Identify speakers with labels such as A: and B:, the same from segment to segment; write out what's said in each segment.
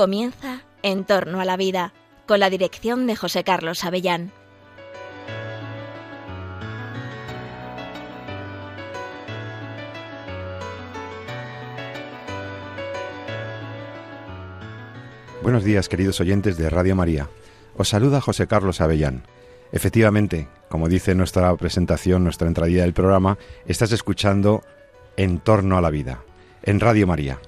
A: Comienza En torno a la vida, con la dirección de José Carlos Avellán.
B: Buenos días, queridos oyentes de Radio María. Os saluda José Carlos Avellán. Efectivamente, como dice nuestra presentación, nuestra entradilla del programa, estás escuchando En torno a la vida, en Radio María.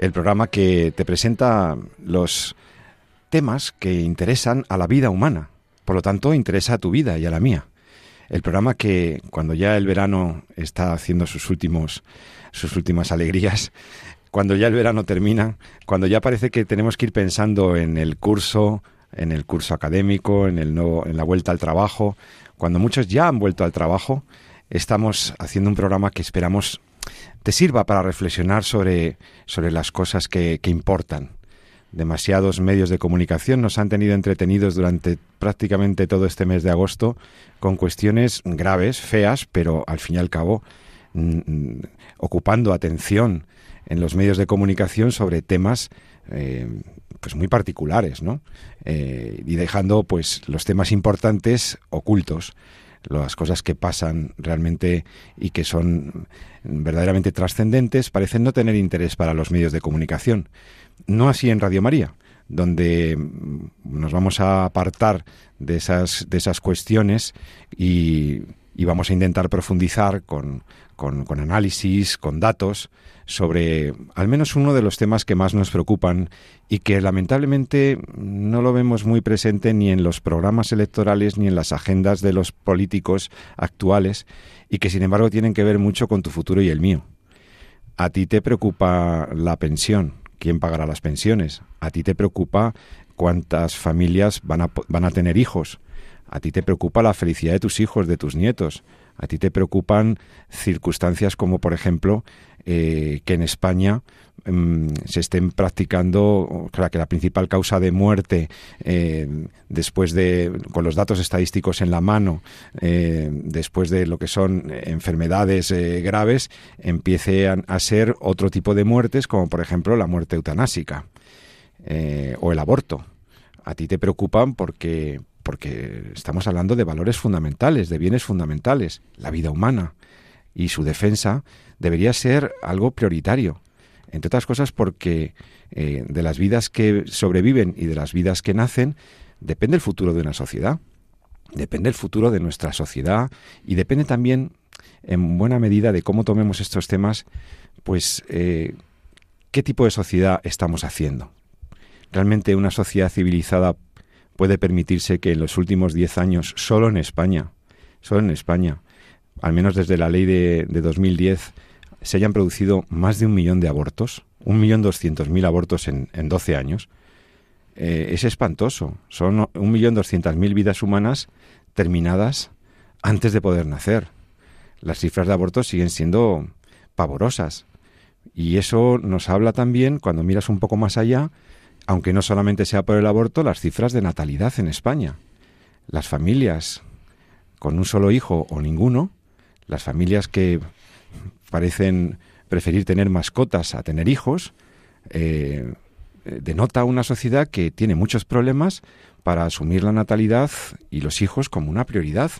B: El programa que te presenta los temas que interesan a la vida humana, por lo tanto interesa a tu vida y a la mía. El programa que cuando ya el verano está haciendo sus últimos sus últimas alegrías, cuando ya el verano termina, cuando ya parece que tenemos que ir pensando en el curso, en el curso académico, en el nuevo, en la vuelta al trabajo, cuando muchos ya han vuelto al trabajo, estamos haciendo un programa que esperamos te sirva para reflexionar sobre, sobre las cosas que, importan. Demasiados medios de comunicación nos han tenido entretenidos durante prácticamente todo este mes de agosto con cuestiones graves, feas, pero al fin y al cabo ocupando atención en los medios de comunicación sobre temas eh, pues muy particulares, ¿no? Eh, y dejando pues los temas importantes ocultos, las cosas que pasan realmente y que son verdaderamente trascendentes parecen no tener interés para los medios de comunicación. No así en Radio María, donde nos vamos a apartar de esas, de esas cuestiones y, y vamos a intentar profundizar con, con, análisis, con datos, sobre al menos uno de los temas que más nos preocupan y que lamentablemente no lo vemos muy presente ni en los programas electorales ni en las agendas de los políticos actuales y que sin embargo tienen que ver mucho con tu futuro y el mío. A ti te preocupa la pensión, quién pagará las pensiones. A ti te preocupa cuántas familias van a, van a tener hijos. A ti te preocupa la felicidad de tus hijos, de tus nietos. A ti te preocupan circunstancias como, por ejemplo, eh, que en España mm, se estén practicando, claro, que la principal causa de muerte, eh, después de, con los datos estadísticos en la mano, eh, después de lo que son enfermedades graves, empiece a, ser otro tipo de muertes, como por ejemplo la muerte eutanásica o el aborto. A ti te preocupan porque, porque estamos hablando de valores fundamentales, de bienes fundamentales, la vida humana y su defensa debería ser algo prioritario. Entre otras cosas porque eh, de las vidas que sobreviven y de las vidas que nacen depende el futuro de una sociedad, depende el futuro de nuestra sociedad y depende también en buena medida de cómo tomemos estos temas, pues eh, qué tipo de sociedad estamos haciendo. Realmente una sociedad civilizada puede permitirse que en los últimos diez años, solo en España, solo en España, al menos desde la ley de, 2010, se hayan producido más de un millón de abortos, un millón doscientos mil abortos en, en 12 años, eh, es espantoso. Son un millón doscientas mil vidas humanas terminadas antes de poder nacer. Las cifras de abortos siguen siendo pavorosas. Y eso nos habla también, cuando miras un poco más allá, aunque no solamente sea por el aborto, las cifras de natalidad en España. Las familias con un solo hijo o ninguno, las familias que parecen preferir tener mascotas a tener hijos, eh, denota una sociedad que tiene muchos problemas para asumir la natalidad y los hijos como una prioridad.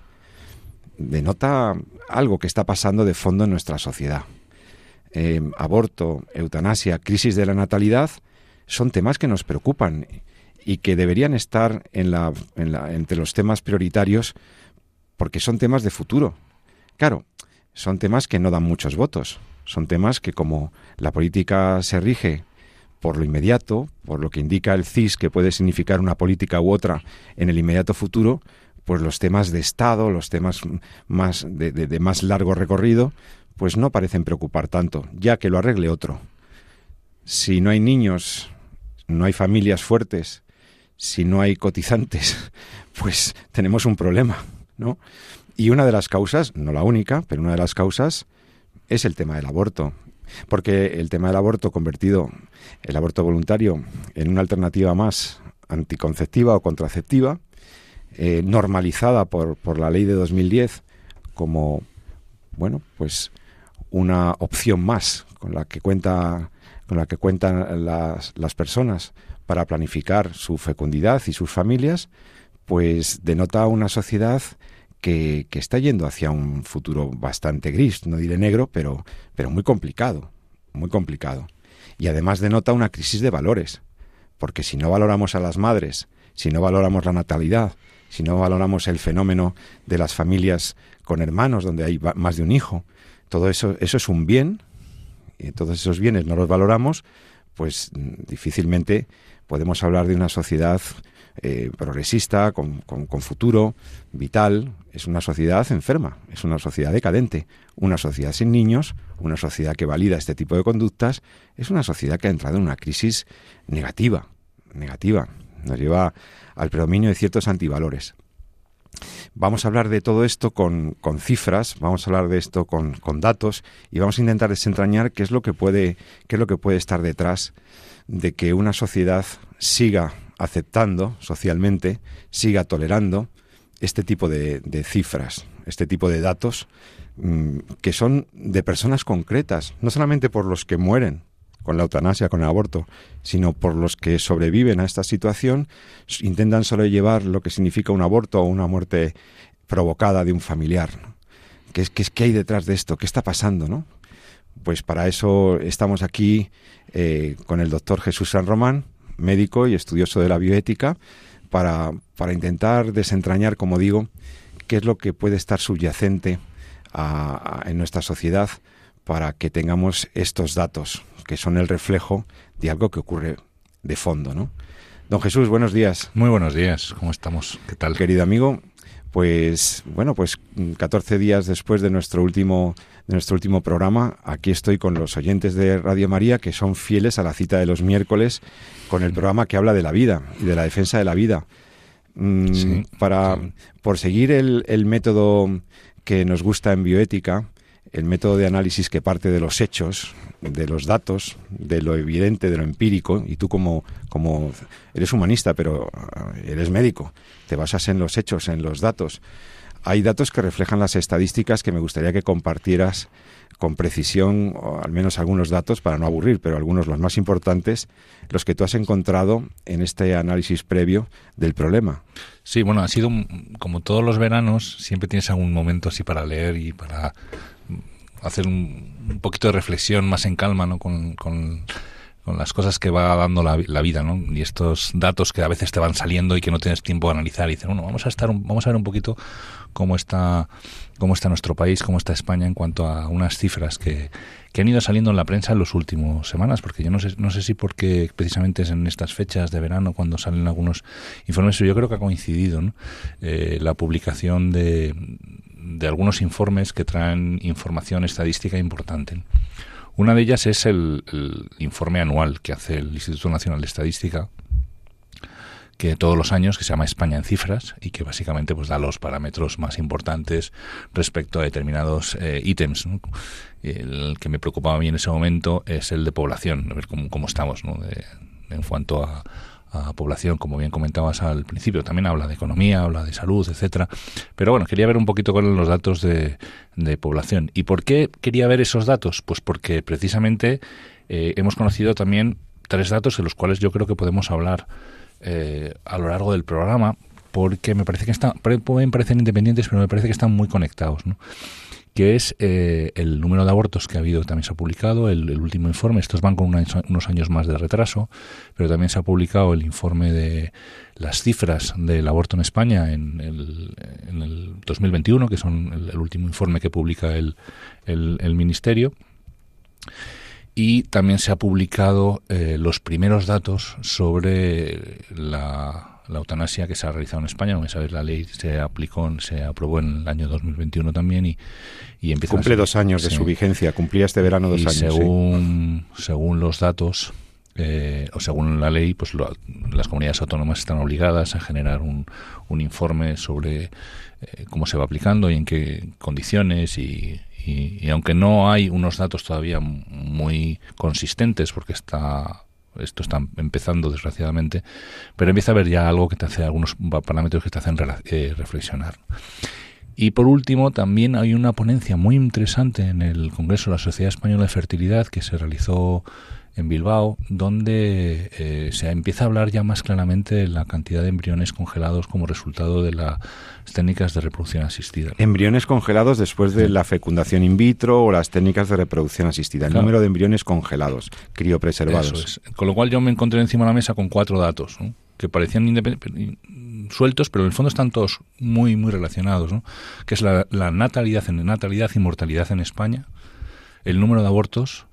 B: Denota algo que está pasando de fondo en nuestra sociedad. Eh, aborto, eutanasia, crisis de la natalidad son temas que nos preocupan y que deberían estar en la, entre los temas prioritarios porque son temas de futuro. Claro, son temas que no dan muchos votos, son temas que como la política se rige por lo inmediato, por lo que indica el CIS que puede significar una política u otra en el inmediato futuro, pues los temas de Estado, los temas más de más largo recorrido, pues no parecen preocupar tanto, ya que lo arregle otro. Si no hay niños no hay familias fuertes, si no hay cotizantes, pues tenemos un problema, ¿no? Y una de las causas, no la única, pero una de las causas es el tema del aborto. Porque el tema del aborto convertido, el aborto voluntario, en una alternativa más anticonceptiva o contraceptiva, eh, normalizada por, por la ley de 2010 como, bueno, pues una opción más con la que cuenta con la que cuentan las, las personas para planificar su fecundidad y sus familias, pues denota una sociedad que, que, está yendo hacia un futuro bastante gris, no diré negro, pero, pero muy complicado, muy complicado. Y además denota una crisis de valores, porque si no valoramos a las madres, si no valoramos la natalidad, si no valoramos el fenómeno de las familias con hermanos donde hay más de un hijo, todo eso, eso es un bien, todos esos bienes no los valoramos, pues mm, difícilmente podemos hablar de una sociedad eh, progresista, con, con, futuro, vital. Es una sociedad enferma, es una sociedad decadente, una sociedad sin niños, una sociedad que valida este tipo de conductas, es una sociedad que ha entrado en una crisis negativa, negativa. Nos lleva al predominio de ciertos antivalores. Vamos a hablar de todo esto con, con cifras, vamos a hablar de esto con, con, datos y vamos a intentar desentrañar qué es lo que puede, qué es lo que puede estar detrás de que una sociedad siga aceptando socialmente, siga tolerando este tipo de, de cifras, este tipo de datos mm, que son de personas concretas, no solamente por los que mueren con la eutanasia, con el aborto, sino por los que sobreviven a esta situación, intentan sobrellevar lo que significa un aborto o una muerte provocada de un familiar. ¿Qué, es, qué, es, ¿Qué hay detrás de esto? ¿Qué está pasando? ¿no? Pues para eso estamos aquí eh, con el doctor Jesús San Román, médico y estudioso de la bioética, para, para intentar desentrañar, como digo, qué es lo que puede estar subyacente a, en nuestra sociedad para que tengamos estos datos, que son el reflejo de algo que ocurre de fondo, ¿no? Don Jesús, buenos días.
C: Muy buenos días, ¿cómo estamos? ¿Qué tal?
B: Querido amigo, pues bueno, pues 14 días después de nuestro último de nuestro último programa, aquí estoy con los oyentes de Radio María que son fieles a la cita de los miércoles con el programa que habla de la vida y de la defensa de la vida. Mm, sí, para sí. por seguir el, el método que nos gusta en bioética, el método de análisis que parte de los hechos, de los datos, de lo evidente, de lo empírico, y tú como, como eres humanista, pero eres médico, te basas en los hechos, en los datos. Hay datos que reflejan las estadísticas que me gustaría que compartieras con precisión, o al menos algunos datos, para no aburrir, pero algunos los más importantes, los que tú has encontrado en este análisis previo del problema.
C: Sí, bueno, ha sido como todos los veranos, siempre tienes algún momento así para leer y para hacer un, un, poquito de reflexión más en calma ¿no? con, con, las cosas que va dando la, la, vida ¿no? y estos datos que a veces te van saliendo y que no tienes tiempo de analizar y dices, bueno, vamos a, estar vamos a ver un poquito cómo está, cómo está nuestro país, cómo está España en cuanto a unas cifras que, que han ido saliendo en la prensa en las últimas semanas, porque yo no sé, no sé si porque precisamente es en estas fechas de verano cuando salen algunos informes, yo creo que ha coincidido ¿no? eh, la publicación de de algunos informes que traen información estadística importante. Una de ellas es el, informe anual que hace el Instituto Nacional de Estadística, que todos los años, que se llama España en cifras y que básicamente pues da los parámetros más importantes respecto a determinados eh, ítems. ¿no? El que me preocupaba a mí en ese momento es el de población, a ver cómo, cómo estamos ¿no? de, en cuanto a, a población, como bien comentabas al principio. También habla de economía, habla de salud, etcétera. Pero bueno, quería ver un poquito con los datos de, de, población. ¿Y por qué quería ver esos datos? Pues porque precisamente eh, hemos conocido también tres datos de los cuales yo creo que podemos hablar eh, a lo largo del programa, porque me parece que están, pueden parecer independientes, pero me parece que están muy conectados, ¿no? Que es eh, el número de abortos que ha habido, también se ha publicado, el, último informe, estos van con unos años más de retraso, pero también se ha publicado el informe de las cifras del aborto en España en el, en el 2021, que son el, el, último informe que publica el, el Ministerio. Y también se ha publicado eh, los primeros datos sobre la la eutanasia que se ha realizado en España. Como sabéis, la ley se aplicó, se aprobó en el año 2021 también y, y empieza
B: Cumple dos años de su vigencia, cumplía este verano dos
C: y
B: años.
C: Según, sí. según los datos, eh, o según la ley, pues lo, las comunidades autónomas están obligadas a generar un, un informe sobre eh, cómo se va aplicando y en qué condiciones y, y, y, aunque no hay unos datos todavía muy consistentes porque está esto está empezando desgraciadamente, pero empieza a haber ya algo que te hace algunos parámetros que te hacen eh, reflexionar. Y por último, también hay una ponencia muy interesante en el Congreso de la Sociedad Española de Fertilidad que se realizó en Bilbao, donde eh, se empieza a hablar ya más claramente de la cantidad de embriones congelados como resultado de las técnicas de reproducción asistida.
B: Embriones congelados después de la fecundación in vitro o las técnicas de reproducción asistida. El número de embriones congelados, criopreservados.
C: Con lo cual yo me encontré encima de la mesa con cuatro datos que parecían sueltos, pero en el fondo están todos muy, muy relacionados, ¿no? que es la, la natalidad, natalidad y mortalidad en España, el número de abortos,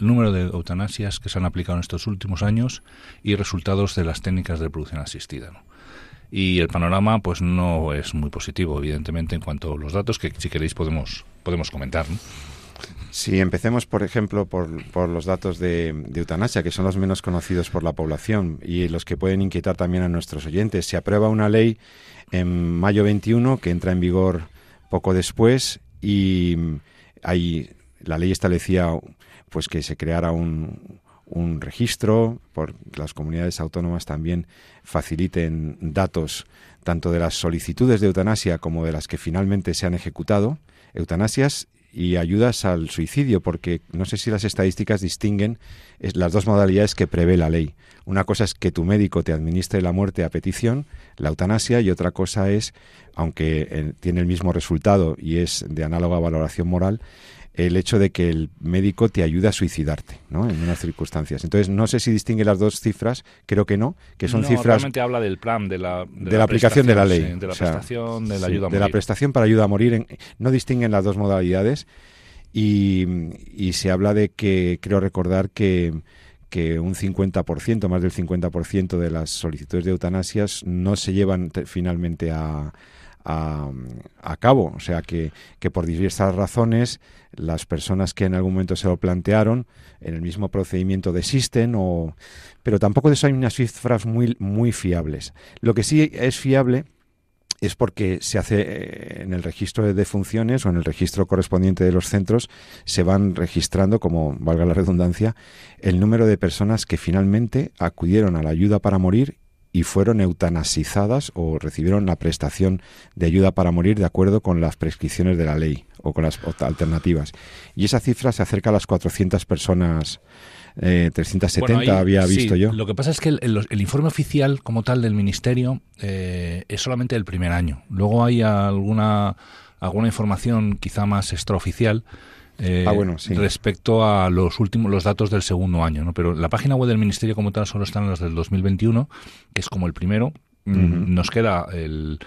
C: número de eutanasias que se han aplicado en estos últimos años y resultados de las técnicas de reproducción asistida. Y el panorama pues no es muy positivo, evidentemente, en cuanto a los datos que si queréis podemos, podemos comentar.
B: Si empecemos, por ejemplo, por, los datos de, eutanasia, que son los menos conocidos por la población y los que pueden inquietar también a nuestros oyentes. Se aprueba una ley en mayo 21 que entra en vigor poco después y hay, la ley establecía pues que se creara un, un registro, por las comunidades autónomas también faciliten datos tanto de las solicitudes de eutanasia como de las que finalmente se han ejecutado, eutanasias y ayudas al suicidio, porque no sé si las estadísticas distinguen las dos modalidades que prevé la ley. Una cosa es que tu médico te administre la muerte a petición, la eutanasia, y otra cosa es, aunque eh, tiene el mismo resultado y es de análoga valoración moral, el hecho de que el médico te ayude a suicidarte, ¿no? En unas circunstancias. Entonces, no sé si distingue las dos cifras, creo que no, que son cifras...
C: Realmente habla del plan, de la...
B: De, la, aplicación de la ley.
C: de la prestación, de la ayuda a morir.
B: De la prestación para ayuda a morir. no distinguen las dos modalidades y, y se habla de que, creo recordar que que un 50%, más del 50% de las solicitudes de eutanasias no se llevan finalmente a, a, cabo. O sea que, que, por diversas razones las personas que en algún momento se lo plantearon en el mismo procedimiento desisten o pero tampoco de eso hay unas cifras muy muy fiables. Lo que sí es fiable es porque se hace eh, en el registro de defunciones o en el registro correspondiente de los centros, se van registrando, como valga la redundancia, el número de personas que finalmente acudieron a la ayuda para morir y fueron eutanasizadas o recibieron la prestación de ayuda para morir de acuerdo con las prescripciones de la ley o con las alternativas. Y esa cifra se acerca a las 400 personas. 370 eh, había visto yo.
C: Lo que pasa es que el, informe oficial como tal del ministerio eh, es solamente el primer año. Luego hay alguna alguna información quizá más extraoficial eh, ah, respecto a los últimos los datos del segundo año, ¿no? Pero la página web del ministerio como tal solo están las del 2021, que es como el primero. Mm, nos queda el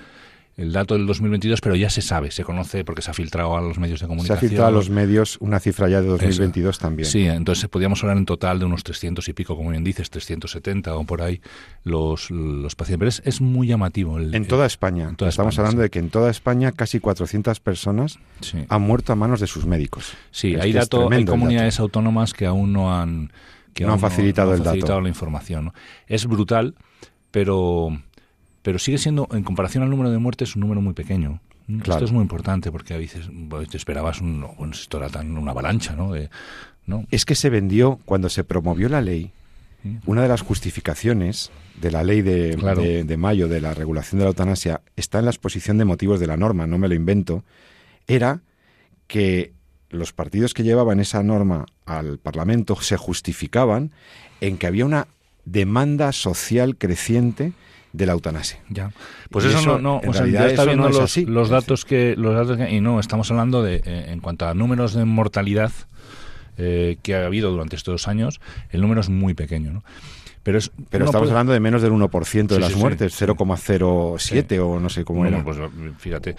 C: el dato del 2022, pero ya se sabe, se conoce porque se ha filtrado a los medios de comunicación.
B: Se ha filtrado a los medios una cifra ya de 2022 también.
C: Sí, entonces podríamos hablar en total de unos 300 y pico, como bien dices, 370 o por ahí los, los pacientes. Pero es, muy llamativo.
B: en toda España. Estamos hablando de que en toda España casi 400 personas han muerto a manos de sus médicos.
C: Sí, hay, dato, hay comunidades autónomas que aún no han, que
B: no han facilitado, el
C: la información. Es brutal, pero pero sigue siendo, en comparación al número de muertes, un número muy pequeño. Esto es muy importante porque a veces pues, te esperabas un, esto era tan una avalancha, ¿no? ¿no?
B: Es que se vendió cuando se promovió la ley. Una de las justificaciones de la ley de, de, mayo de la regulación de la eutanasia está en la exposición de motivos de la norma, no me lo invento, era que los partidos que llevaban esa norma al Parlamento se justificaban en que había una demanda social creciente de la eutanasia.
C: Ya. Pues eso, no, no o sea, ya está viendo los, los, datos que los datos que, y no, estamos hablando de eh, en cuanto a números de mortalidad eh, que ha habido durante estos dos años, el número es muy pequeño, ¿no?
B: Pero, es, Pero estamos hablando de menos del 1% de las muertes, 0,07 o no sé cómo era.
C: Pues fíjate.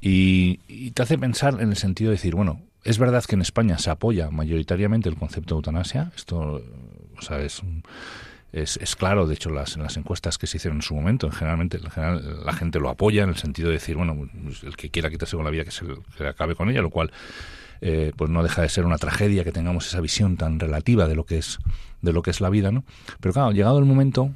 C: Y, y, te hace pensar en el sentido de decir, bueno, es verdad que en España se apoya mayoritariamente el concepto de eutanasia, esto o sea, es un, es, claro, de hecho, las, en las encuestas que se hicieron en su momento, generalmente en general, la gente lo apoya en el sentido de decir, bueno, pues, el que quiera quitarse con la vida que se acabe con ella, lo cual eh, pues no deja de ser una tragedia que tengamos esa visión tan relativa de lo que es de lo que es la vida, ¿no? Pero claro, llegado el momento,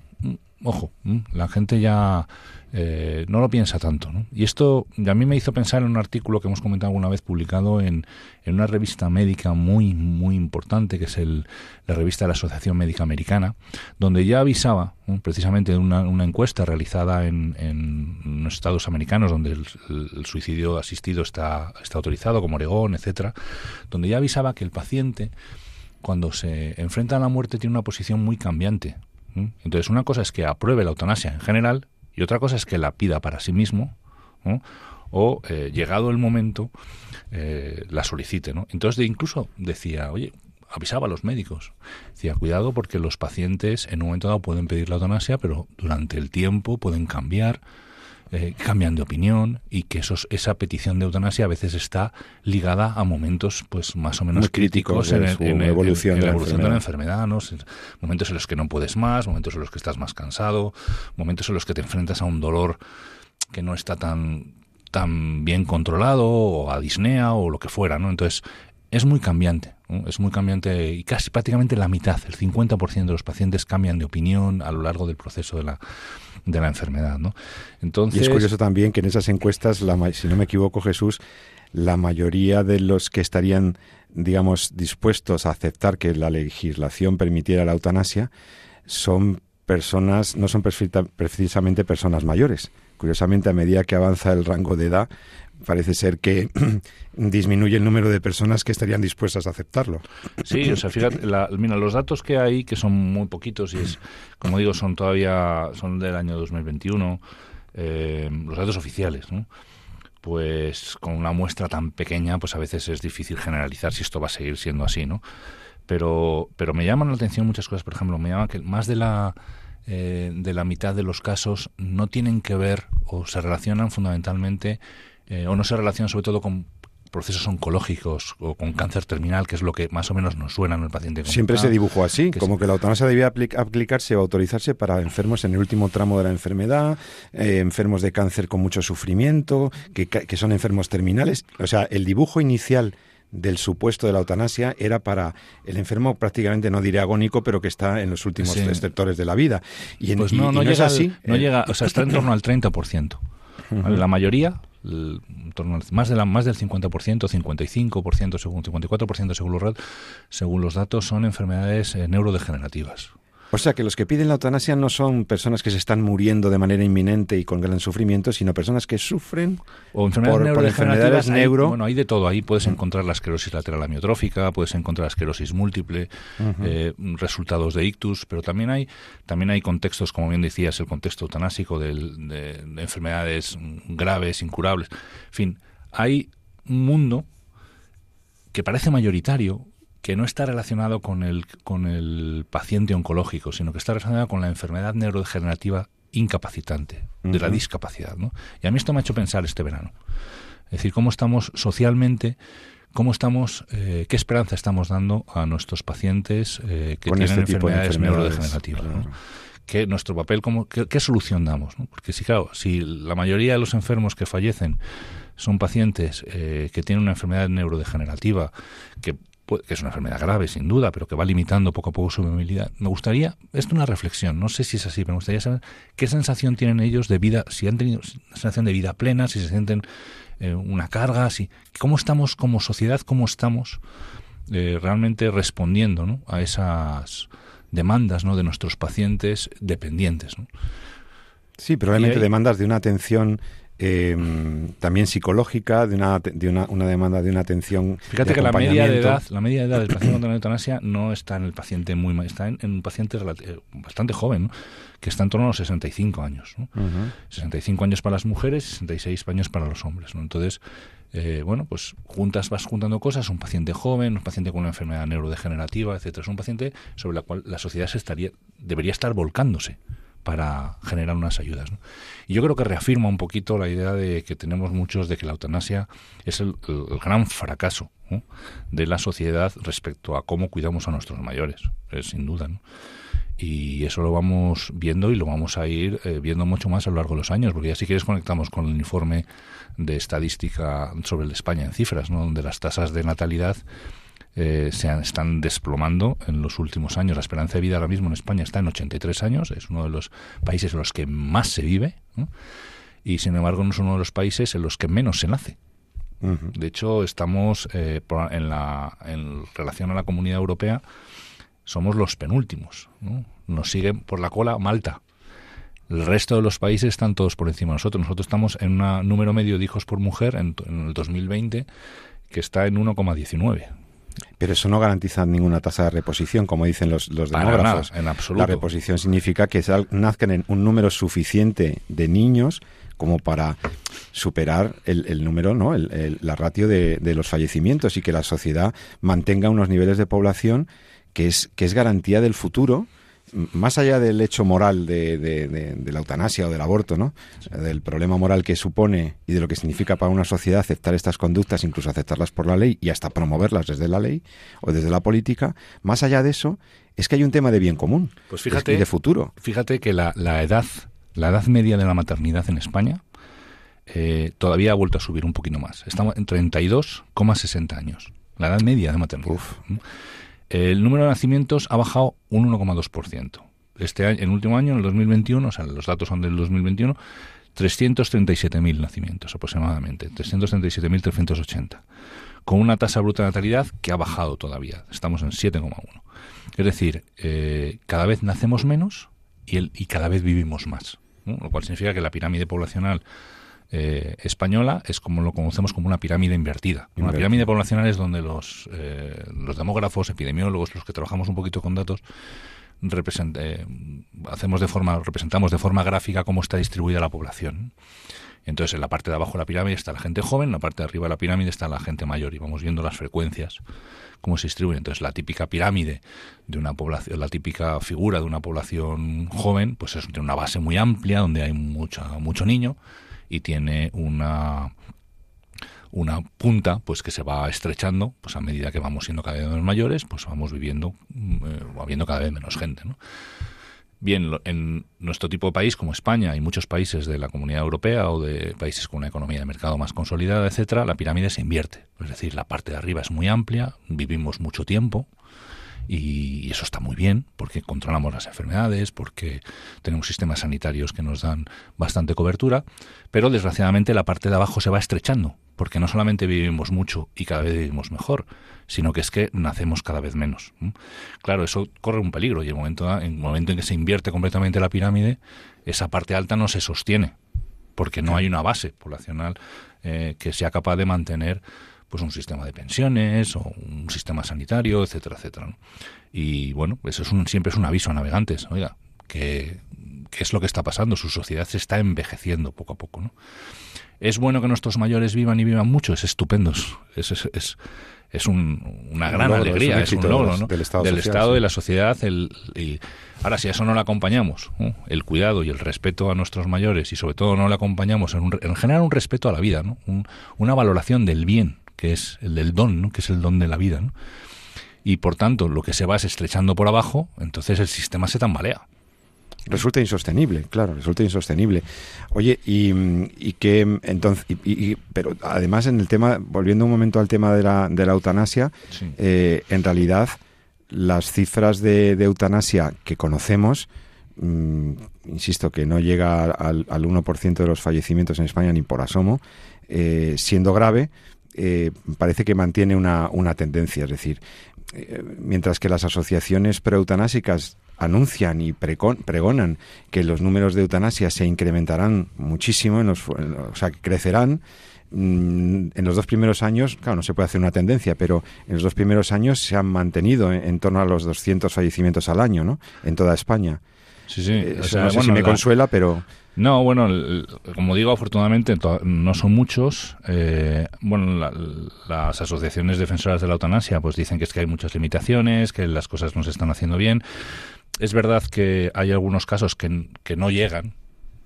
C: ojo, mm, la gente ya eh, no lo piensa tanto. ¿no? Y esto a mí me hizo pensar en un artículo que hemos comentado alguna vez publicado en, en una revista médica muy, muy importante, que es el, la revista de la Asociación Médica Americana, donde ya avisaba precisamente una, una, encuesta realizada en, en los estados americanos, donde el, el, suicidio asistido está, está autorizado, como Oregón, etcétera, donde ya avisaba que el paciente cuando se enfrenta a la muerte tiene una posición muy cambiante. Entonces, una cosa es que apruebe la eutanasia en general y otra cosa es que la pida para sí mismo o, eh, llegado el momento, eh, la solicite. ¿no? Entonces, incluso decía, oye, avisaba a los médicos. Decía, cuidado porque los pacientes en un momento dado pueden pedir la eutanasia, pero durante el tiempo pueden cambiar, eh, cambian de opinión y que esos, esa petición de eutanasia a veces está ligada a momentos pues más o menos críticos, en,
B: la evolución,
C: de, la enfermedad, ¿no? momentos en los que no puedes más, momentos en los que estás más cansado, momentos en los que te enfrentas a un dolor que no está tan tan bien controlado o a disnea o lo que fuera, ¿no? Entonces es muy cambiante, es muy cambiante y casi prácticamente la mitad, el 50% de los pacientes cambian de opinión a lo largo del proceso de la, de la enfermedad, ¿no?
B: Entonces, y es curioso también que en esas encuestas, la, si no me equivoco Jesús, la mayoría de los que estarían, digamos, dispuestos a aceptar que la legislación permitiera la eutanasia son personas, no son precisamente personas mayores. Curiosamente, a medida que avanza el rango de edad, parece ser que disminuye el número de personas que estarían dispuestas a aceptarlo.
C: Sí, o sea, fíjate, mira, los datos que hay, que son muy poquitos y es, como digo, son todavía, son del año 2021, eh, los datos oficiales, ¿no? Pues con una muestra tan pequeña, pues a veces es difícil generalizar si esto va a seguir siendo así, ¿no? Pero, pero me llaman la atención muchas cosas, por ejemplo, me llama que más de la eh, de la mitad de los casos no tienen que ver o se relacionan fundamentalmente eh, o no se relacionan sobre todo con procesos oncológicos o con cáncer terminal, que es lo que más o menos nos suena en el paciente.
B: Siempre se dibujó así, como que la eutanasia debía aplicarse o autorizarse para enfermos en el último tramo de la enfermedad, eh, enfermos de cáncer con mucho sufrimiento, que, que son enfermos terminales. O sea, el dibujo inicial del supuesto de la eutanasia era para el enfermo prácticamente no diré agónico, pero que está en los últimos sectores de la vida.
C: Y, pues no, no, llega así. no llega, o sea, está en torno al 30%. La mayoría más, de la, más del 50%, 55%, según 54% según los, según los datos, son enfermedades eh, neurodegenerativas.
B: O sea que los que piden la eutanasia no son personas que se están muriendo de manera inminente y con gran sufrimiento, sino personas que sufren
C: o enfermedades por, enfermedades neuro. bueno, hay de todo. Ahí puedes encontrar la esclerosis lateral amiotrófica, puedes encontrar la esclerosis múltiple, eh, resultados de ictus, pero también hay también hay contextos, como bien decías, el contexto eutanásico de, de enfermedades graves, incurables. En fin, hay un mundo que parece mayoritario, que no está relacionado con el, con el paciente oncológico, sino que está relacionado con la enfermedad neurodegenerativa incapacitante, de la discapacidad. ¿no? Y a mí esto me ha hecho pensar este verano. Es decir, cómo estamos socialmente, cómo estamos, eh, qué esperanza estamos dando a nuestros pacientes eh, que tienen este enfermedades, neurodegenerativas. ¿Qué, nuestro papel, cómo, qué, solución damos? Porque si, claro, si la mayoría de los enfermos que fallecen son pacientes eh, que tienen una enfermedad neurodegenerativa, que que es una enfermedad grave, sin duda, pero que va limitando poco a poco su movilidad. Me gustaría, esto es una reflexión, no sé si es así, pero me gustaría saber qué sensación tienen ellos de vida, si han tenido sensación de vida plena, si se sienten eh, una carga, si, cómo estamos como sociedad, cómo estamos eh, realmente respondiendo ¿no? a esas demandas ¿no? de nuestros pacientes dependientes. ¿no?
B: Sí, probablemente demandas de una atención eh, también psicológica, de una, de una, una, demanda de una atención.
C: Fíjate que la media de edad, la media de edad del paciente con eutanasia no está en el paciente muy está en, un paciente eh, bastante joven, que está en torno a los 65 años. ¿no? 65 años para las mujeres, 66 años para los hombres. ¿no? Entonces, eh, bueno, pues juntas vas juntando cosas, un paciente joven, un paciente con una enfermedad neurodegenerativa, etcétera, es un paciente sobre la cual la sociedad se estaría debería estar volcándose para generar unas ayudas. Y yo creo que reafirma un poquito la idea de que tenemos muchos de que la eutanasia es el, gran fracaso de la sociedad respecto a cómo cuidamos a nuestros mayores, sin duda. Y eso lo vamos viendo y lo vamos a ir eh, viendo mucho más a lo largo de los años, porque ya si quieres conectamos con el informe de estadística sobre España en cifras, ¿no? donde las tasas de natalidad eh, se están desplomando en los últimos años. La esperanza de vida ahora mismo en España está en 83 años, es uno de los países en los que más se vive, y sin embargo no es uno de los países en los que menos se nace. De hecho, estamos eh, en, la, en relación a la comunidad europea, somos los penúltimos. Nos siguen por la cola Malta. El resto de los países están todos por encima de nosotros. Nosotros estamos en un número medio de hijos por mujer en, en el 2020 que está en 1,19
B: Pero eso no garantiza ninguna tasa de reposición, como dicen los, los demógrafos.
C: en absoluto.
B: La reposición significa que nazcan un número suficiente de niños como para superar el, número, ¿no? El, la ratio de, de, los fallecimientos y que la sociedad mantenga unos niveles de población que es, que es garantía del futuro más allá del hecho moral de, de, la eutanasia o del aborto, ¿no? Del problema moral que supone y de lo que significa para una sociedad aceptar estas conductas, incluso aceptarlas por la ley y hasta promoverlas desde la ley o desde la política, más allá de eso, es que hay un tema de bien común
C: pues fíjate,
B: y de futuro.
C: Fíjate que la, edad, la edad media de la maternidad en España eh, todavía ha vuelto a subir un poquito más. Estamos en 32,60 años. La edad media de maternidad. Uf el número de nacimientos ha bajado un 1,2%. Este año, en el último año, en el 2021, o sea, los datos son del 2021, 337.000 nacimientos aproximadamente, 337.380, con una tasa bruta de natalidad que ha bajado todavía, estamos en 7,1. Es decir, eh, cada vez nacemos menos y, el, y cada vez vivimos más, lo cual significa que la pirámide poblacional eh, española es como lo conocemos como una pirámide invertida. Una pirámide poblacional es donde los, eh, los demógrafos, epidemiólogos, los que trabajamos un poquito con datos, eh, hacemos de forma, representamos de forma gráfica cómo está distribuida la población. Entonces, en la parte de abajo de la pirámide está la gente joven, en la parte de arriba de la pirámide está la gente mayor y vamos viendo las frecuencias, cómo se distribuyen. Entonces, la típica pirámide de una población, la típica figura de una población joven, pues es, tiene una base muy amplia donde hay mucha, mucho niño y tiene una una punta pues que se va estrechando pues a medida que vamos siendo cada vez más mayores pues vamos viviendo mm, eh, habiendo cada vez menos gente ¿no? bien en nuestro tipo de país como España y muchos países de la Comunidad Europea o de países con una economía de mercado más consolidada etcétera la pirámide se invierte es decir la parte de arriba es muy amplia vivimos mucho tiempo y eso está muy bien porque controlamos las enfermedades, porque tenemos sistemas sanitarios que nos dan bastante cobertura, pero desgraciadamente la parte de abajo se va estrechando, porque no solamente vivimos mucho y cada vez vivimos mejor, sino que es que nacemos cada vez menos. Claro, eso corre un peligro y el momento, en el momento en que se invierte completamente la pirámide, esa parte alta no se sostiene, porque no hay una base poblacional eh, que sea capaz de mantener pues un sistema de pensiones o un sistema sanitario, etcétera, etcétera. Y bueno, eso es un, siempre es un aviso a navegantes, oiga, que, es lo que está pasando, su sociedad se está envejeciendo poco a poco, ¿no? Es bueno que nuestros mayores vivan y vivan mucho, es estupendo, es, es, es, una gran alegría, es un, logro ¿no? del Estado, del Estado y la sociedad. El, y ahora, si a eso no le acompañamos, el cuidado y el respeto a nuestros mayores y sobre todo no le acompañamos en, en generar un respeto a la vida, ¿no? una valoración del bien que es el del don, que es el don de la vida. Y por tanto, lo que se va es estrechando por abajo, entonces el sistema se tambalea.
B: Resulta insostenible, claro, resulta insostenible. Oye, y, y que entonces, y, pero además en el tema, volviendo un momento al tema de la, de la eutanasia, eh, en realidad las cifras de, eutanasia que conocemos, mm, insisto que no llega al, al 1% de los fallecimientos en España ni por asomo, eh, siendo grave, eh, parece que mantiene una, una tendencia. Es decir, eh, mientras que las asociaciones preeutanásicas anuncian y pregonan que los números de eutanasia se incrementarán muchísimo, en los, o sea, crecerán, mm, en los dos primeros años, claro, no se puede hacer una tendencia, pero en los dos primeros años se han mantenido en, torno a los 200 fallecimientos al año, ¿no? En toda España.
C: Sí, sí.
B: Eh, no sé si me consuela, pero...
C: No, bueno, como digo, afortunadamente no son muchos. Eh, bueno, las asociaciones defensoras de la eutanasia pues dicen que es que hay muchas limitaciones, que las cosas no se están haciendo bien. Es verdad que hay algunos casos que, que no llegan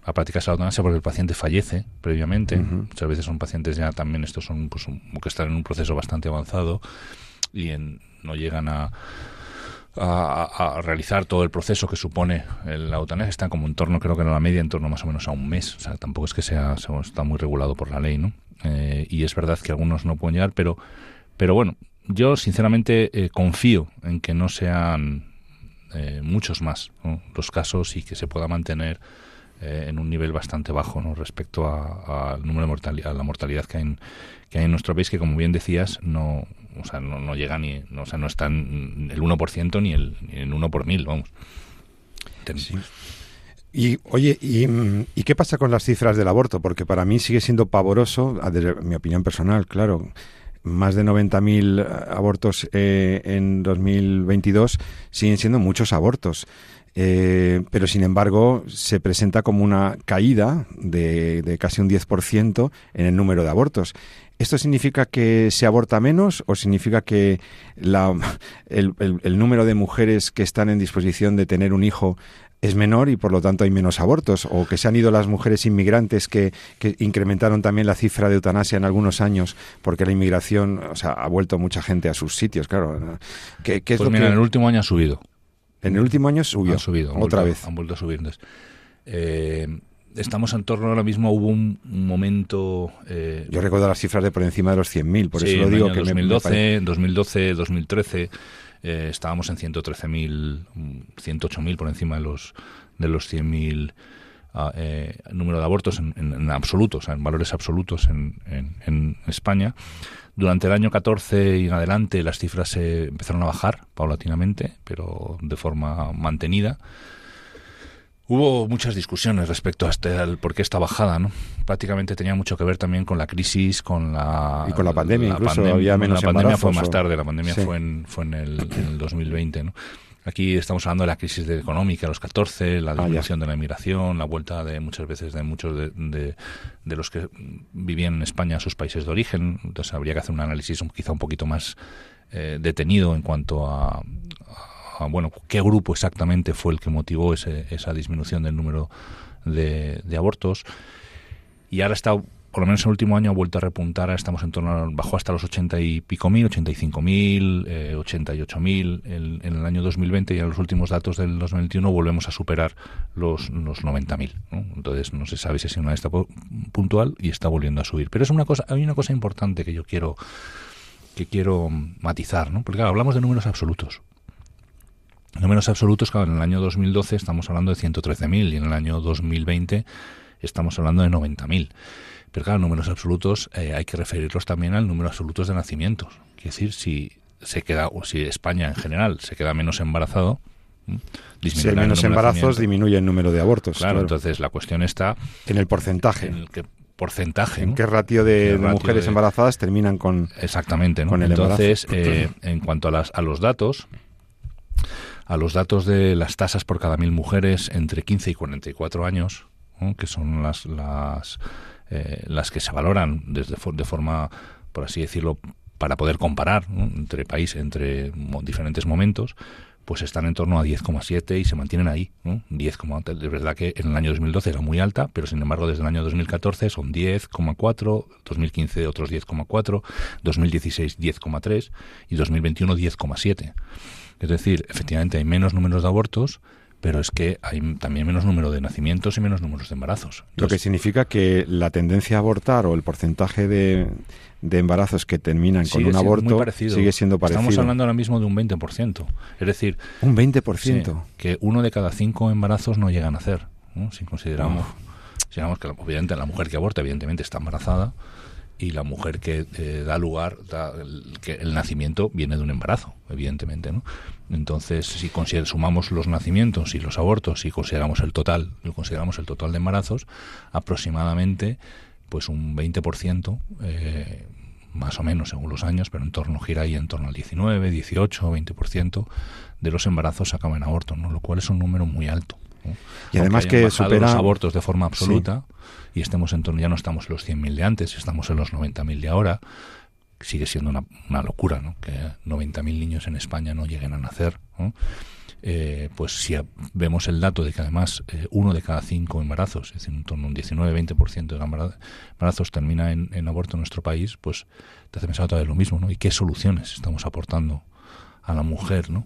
C: a practicarse la eutanasia porque el paciente fallece previamente. Muchas veces son pacientes ya también, estos son pues, que están en un proceso bastante avanzado y no llegan a a, realizar todo el proceso que supone la eutanasia está como en torno, creo que en la media, en torno más o menos a un mes. O sea, tampoco es que sea, está muy regulado por la ley, ¿no? Eh, y es verdad que algunos no pueden llegar, pero, pero bueno, yo sinceramente eh, confío en que no sean eh, muchos más los casos y que se pueda mantener en un nivel bastante bajo ¿no? respecto al número de mortalidad, a la mortalidad que hay, que hay en nuestro país, que como bien decías, no, o sea, no, no llega ni, no, o sea, no está en el 1% ni el, ni el 1 por mil, vamos.
B: Y oye, y, y, qué pasa con las cifras del aborto? Porque para mí sigue siendo pavoroso, desde mi opinión personal, claro, más de 90.000 abortos eh, en 2022 siguen siendo muchos abortos. Eh, pero sin embargo se presenta como una caída de, casi un 10% en el número de abortos. ¿Esto significa que se aborta menos o significa que el, número de mujeres que están en disposición de tener un hijo es menor y por lo tanto hay menos abortos, o que se han ido las mujeres inmigrantes que, incrementaron también la cifra de eutanasia en algunos años, porque la inmigración o sea, ha vuelto mucha gente a sus sitios, claro.
C: ¿Qué, es pues mira, en el último año ha subido.
B: En el último año subió.
C: Ha subido.
B: Otra vez.
C: Han vuelto a subir. Eh, estamos en torno ahora mismo, hubo un, momento...
B: Eh, Yo recuerdo las cifras de por encima de los 100.000, por eso lo digo.
C: que 2012, 2012, 2013 eh, estábamos en 113.000, 108.000 por encima de los, de los 100.000 ah, eh, número de abortos en, en, absolutos, en valores absolutos en, en, España. Durante el año 14 y en adelante las cifras se empezaron a bajar paulatinamente, pero de forma mantenida. Hubo muchas discusiones respecto a este, al por qué esta bajada, ¿no? Prácticamente tenía mucho que ver también con la crisis, con la...
B: Y con la pandemia, incluso había menos
C: La pandemia fue más tarde, la pandemia fue, en, fue en, el, en el 2020, ¿no? Aquí estamos hablando de la crisis económica, los 14, la ah, disminución de la inmigración, la vuelta de muchas veces de muchos de, de, los que vivían en España a sus países de origen. Entonces habría que hacer un análisis quizá un poquito más eh, detenido en cuanto a, bueno, qué grupo exactamente fue el que motivó esa disminución del número de, abortos. Y ahora está, por lo menos en el último año, ha vuelto a repuntar, estamos en torno, a, bajó hasta los 80 y pico mil, 85 mil, eh, 88 mil en, el año 2020 y en los últimos datos del 2021 volvemos a superar los, los 90 mil. Entonces no se sabe si es una esta puntual y está volviendo a subir. Pero es una cosa, hay una cosa importante que yo quiero que quiero matizar, ¿no? Porque hablamos de números absolutos, Números absolutos, claro, en el año 2012 estamos hablando de 113.000 y en el año 2020 estamos hablando de 90.000. Pero claro, números absolutos eh, hay que referirlos también al número absoluto de nacimientos. Quiere decir, si se queda, o si España en general se queda menos embarazado,
B: si hay menos embarazos, disminuye el número de abortos.
C: Claro, entonces la cuestión está
B: en el porcentaje.
C: En el que porcentaje.
B: ¿En qué ratio de, mujeres embarazadas terminan con
C: Exactamente, ¿no? Entonces, eh, en cuanto a, las, a los datos, a los datos de las tasas por cada mil mujeres entre 15 y 44 años, que son las, las, eh, las que se valoran desde, de forma, por así decirlo, para poder comparar entre países, entre diferentes momentos, pues están en torno a 10,7 y se mantienen ahí. ¿no? 10, es verdad que en el año 2012 era muy alta, pero sin embargo desde el año 2014 son 10,4, 2015 otros 10,4, 2016 10,3 y 2021 10,7. Es decir, efectivamente hay menos números de abortos, pero es que hay también menos número de nacimientos y menos números de embarazos.
B: Lo que significa que la tendencia a abortar o el porcentaje de, embarazos que terminan con un aborto sigue siendo parecido.
C: Estamos hablando ahora mismo de un 20%. Es decir,
B: un 20%.
C: que uno de cada cinco embarazos no llegan a nacer. Si consideramos, digamos que obviamente la mujer que aborta evidentemente está embarazada, y la mujer que eh, da lugar, el, que el nacimiento viene de un embarazo, evidentemente, ¿no? Entonces, si sumamos los nacimientos y los abortos y consideramos el total, consideramos el total de embarazos, aproximadamente, pues un 20%, eh, más o menos según los años, pero en torno gira ahí en torno al 19, 18, 20% de los embarazos acaban en aborto, ¿no? Lo cual es un número muy alto.
B: Y además que supera
C: los abortos de forma absoluta y estemos en torno, ya no estamos en los 100.000 de antes, estamos en los 90.000 de ahora, sigue siendo una, una locura, ¿no? Que 90.000 niños en España no lleguen a nacer, eh, pues si vemos el dato de que además eh, uno de cada cinco embarazos, es decir, en torno a un 19-20% de embarazos termina en, en, aborto en nuestro país, pues te hace pensar todavía lo mismo, ¿no? ¿Y qué soluciones estamos aportando a la mujer, ¿no?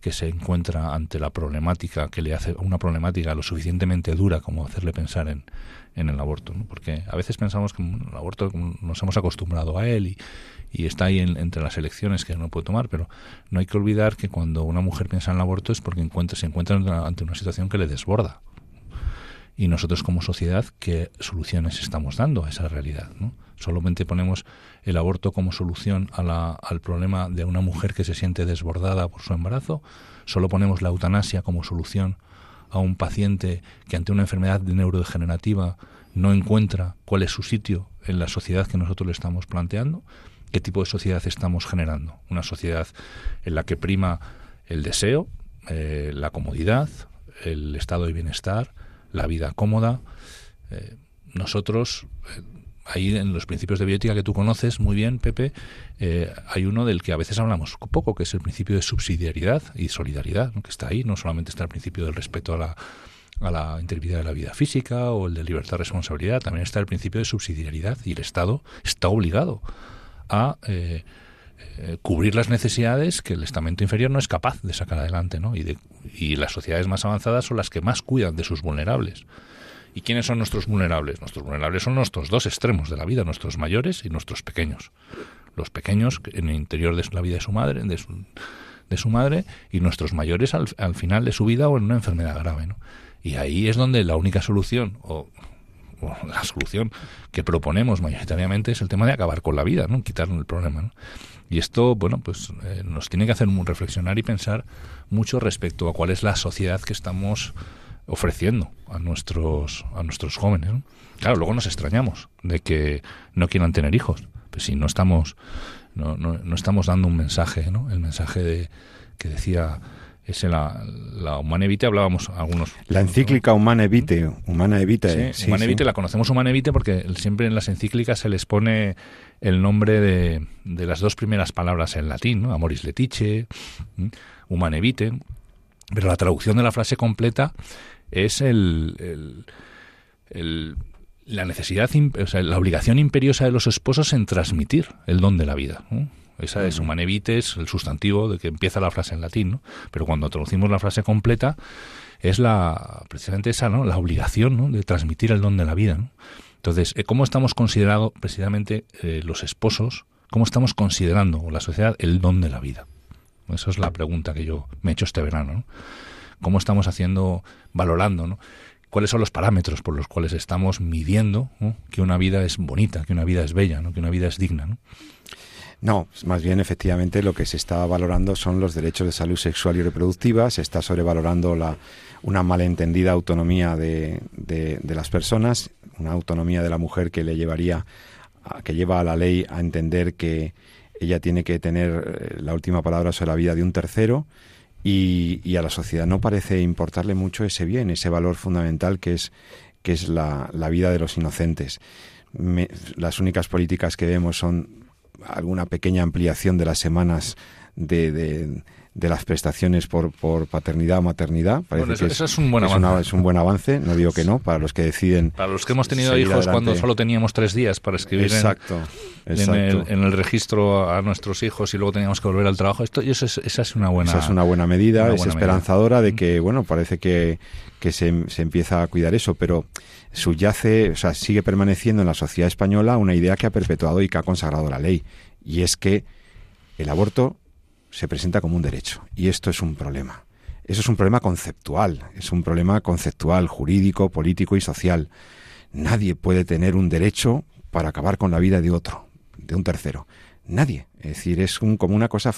C: Que se encuentra ante la problemática, que le hace una problemática lo suficientemente dura como hacerle pensar en, en el aborto, ¿no? porque a veces pensamos que el aborto nos hemos acostumbrado a él y, y está ahí entre las elecciones que no puede tomar, pero no hay que olvidar que cuando una mujer piensa en el aborto es porque encuentra, se encuentra ante una situación que le desborda. Y nosotros como sociedad, ¿qué soluciones estamos dando a esa realidad? ¿no? Solamente ponemos el aborto como solución a la, al problema de una mujer que se siente desbordada por su embarazo, solo ponemos la eutanasia como solución a un paciente que ante una enfermedad neurodegenerativa no encuentra cuál es su sitio en la sociedad que nosotros le estamos planteando. qué tipo de sociedad estamos generando. Una sociedad en la que prima el deseo, eh, la comodidad, el estado de bienestar, la vida cómoda. Eh, nosotros, eh, ahí en los principios de bioética que tú conoces muy bien, Pepe, hay uno del que a veces hablamos poco, que es el principio de subsidiariedad y solidaridad, que está ahí. No solamente está el principio del respeto a la, a la integridad de la vida física o el de libertad y responsabilidad, también está el principio de subsidiariedad y el Estado está obligado a eh, eh, cubrir las necesidades que el estamento inferior no es capaz de sacar adelante, ¿no? Y, de, y las sociedades más avanzadas son las que más cuidan de sus vulnerables. ¿Y quiénes son nuestros vulnerables? Nuestros vulnerables son nuestros dos extremos de la vida, nuestros mayores y nuestros pequeños. Los pequeños en el interior de la vida de su madre, de su, de su madre, y nuestros mayores al, al final de su vida o en una enfermedad grave, ¿no? Y ahí es donde la única solución, o, la solución que proponemos mayoritariamente es el tema de acabar con la vida, ¿no? quitar el problema. Y esto, bueno, pues eh, nos tiene que hacer reflexionar y pensar mucho respecto a cuál es la sociedad que estamos ofreciendo a nuestros a nuestros jóvenes. Claro, luego nos extrañamos de que no quieran tener hijos, pues si no estamos no, no, no estamos dando un mensaje, ¿no? El mensaje de que decía es la, la Humana Evite, hablábamos algunos.
B: La encíclica Humana Evite, Humana Evite.
C: Sí, Humana Evite, la conocemos Humana Evite porque siempre en las encíclicas se les pone el nombre de, de las dos primeras palabras en latín, ¿no? Amoris Letice, Humana Evite, pero la traducción de la frase completa es el, el, la necesidad, o sea, la obligación imperiosa de los esposos en transmitir el don de la vida. Esa es humanevites, el sustantivo de que empieza la frase en latín, ¿no? Pero cuando traducimos la frase completa, es la precisamente esa, ¿no? La obligación, ¿no? De transmitir el don de la vida, ¿no? Entonces, eh, ¿cómo estamos considerando precisamente eh, los esposos, cómo estamos considerando la sociedad el don de la vida? Esa es la pregunta que yo me he hecho este verano, ¿no? ¿Cómo estamos haciendo, valorando, ¿no? cuáles son los parámetros por los cuales estamos midiendo que una vida es bonita, que una vida es bella, ¿no? que una vida es digna. ¿no?
B: No, más bien efectivamente lo que se está valorando son los derechos de salud sexual y reproductiva, se está sobrevalorando la, una malentendida autonomía de, de, las personas, una autonomía de la mujer que le llevaría, a, que lleva a la ley a entender que ella tiene que tener eh, la última palabra sobre la vida de un tercero y, y a la sociedad no parece importarle mucho ese bien, ese valor fundamental que es, que es la, la vida de los inocentes. las únicas políticas que vemos son alguna pequeña ampliación de las semanas de, de, las prestaciones por, por paternidad o maternidad.
C: Parece que eso, es, un buen avance.
B: es un buen avance, no digo que no, para los que deciden.
C: Para los que hemos tenido hijos cuando solo teníamos tres días para escribir
B: exacto,
C: en, el, registro a nuestros hijos y luego teníamos que volver al trabajo. Esto, eso es, esa es una buena
B: Esa es una buena medida, es esperanzadora de que, bueno, parece que, que se, se empieza a cuidar eso, pero subyace, o sea, sigue permaneciendo en la sociedad española una idea que ha perpetuado y que ha consagrado la ley, y es que el aborto se presenta como un derecho, y esto es un problema. Eso es un problema conceptual, es un problema conceptual, jurídico, político y social. Nadie puede tener un derecho para acabar con la vida de otro, de un tercero. Nadie. Es decir, es un, como una cosa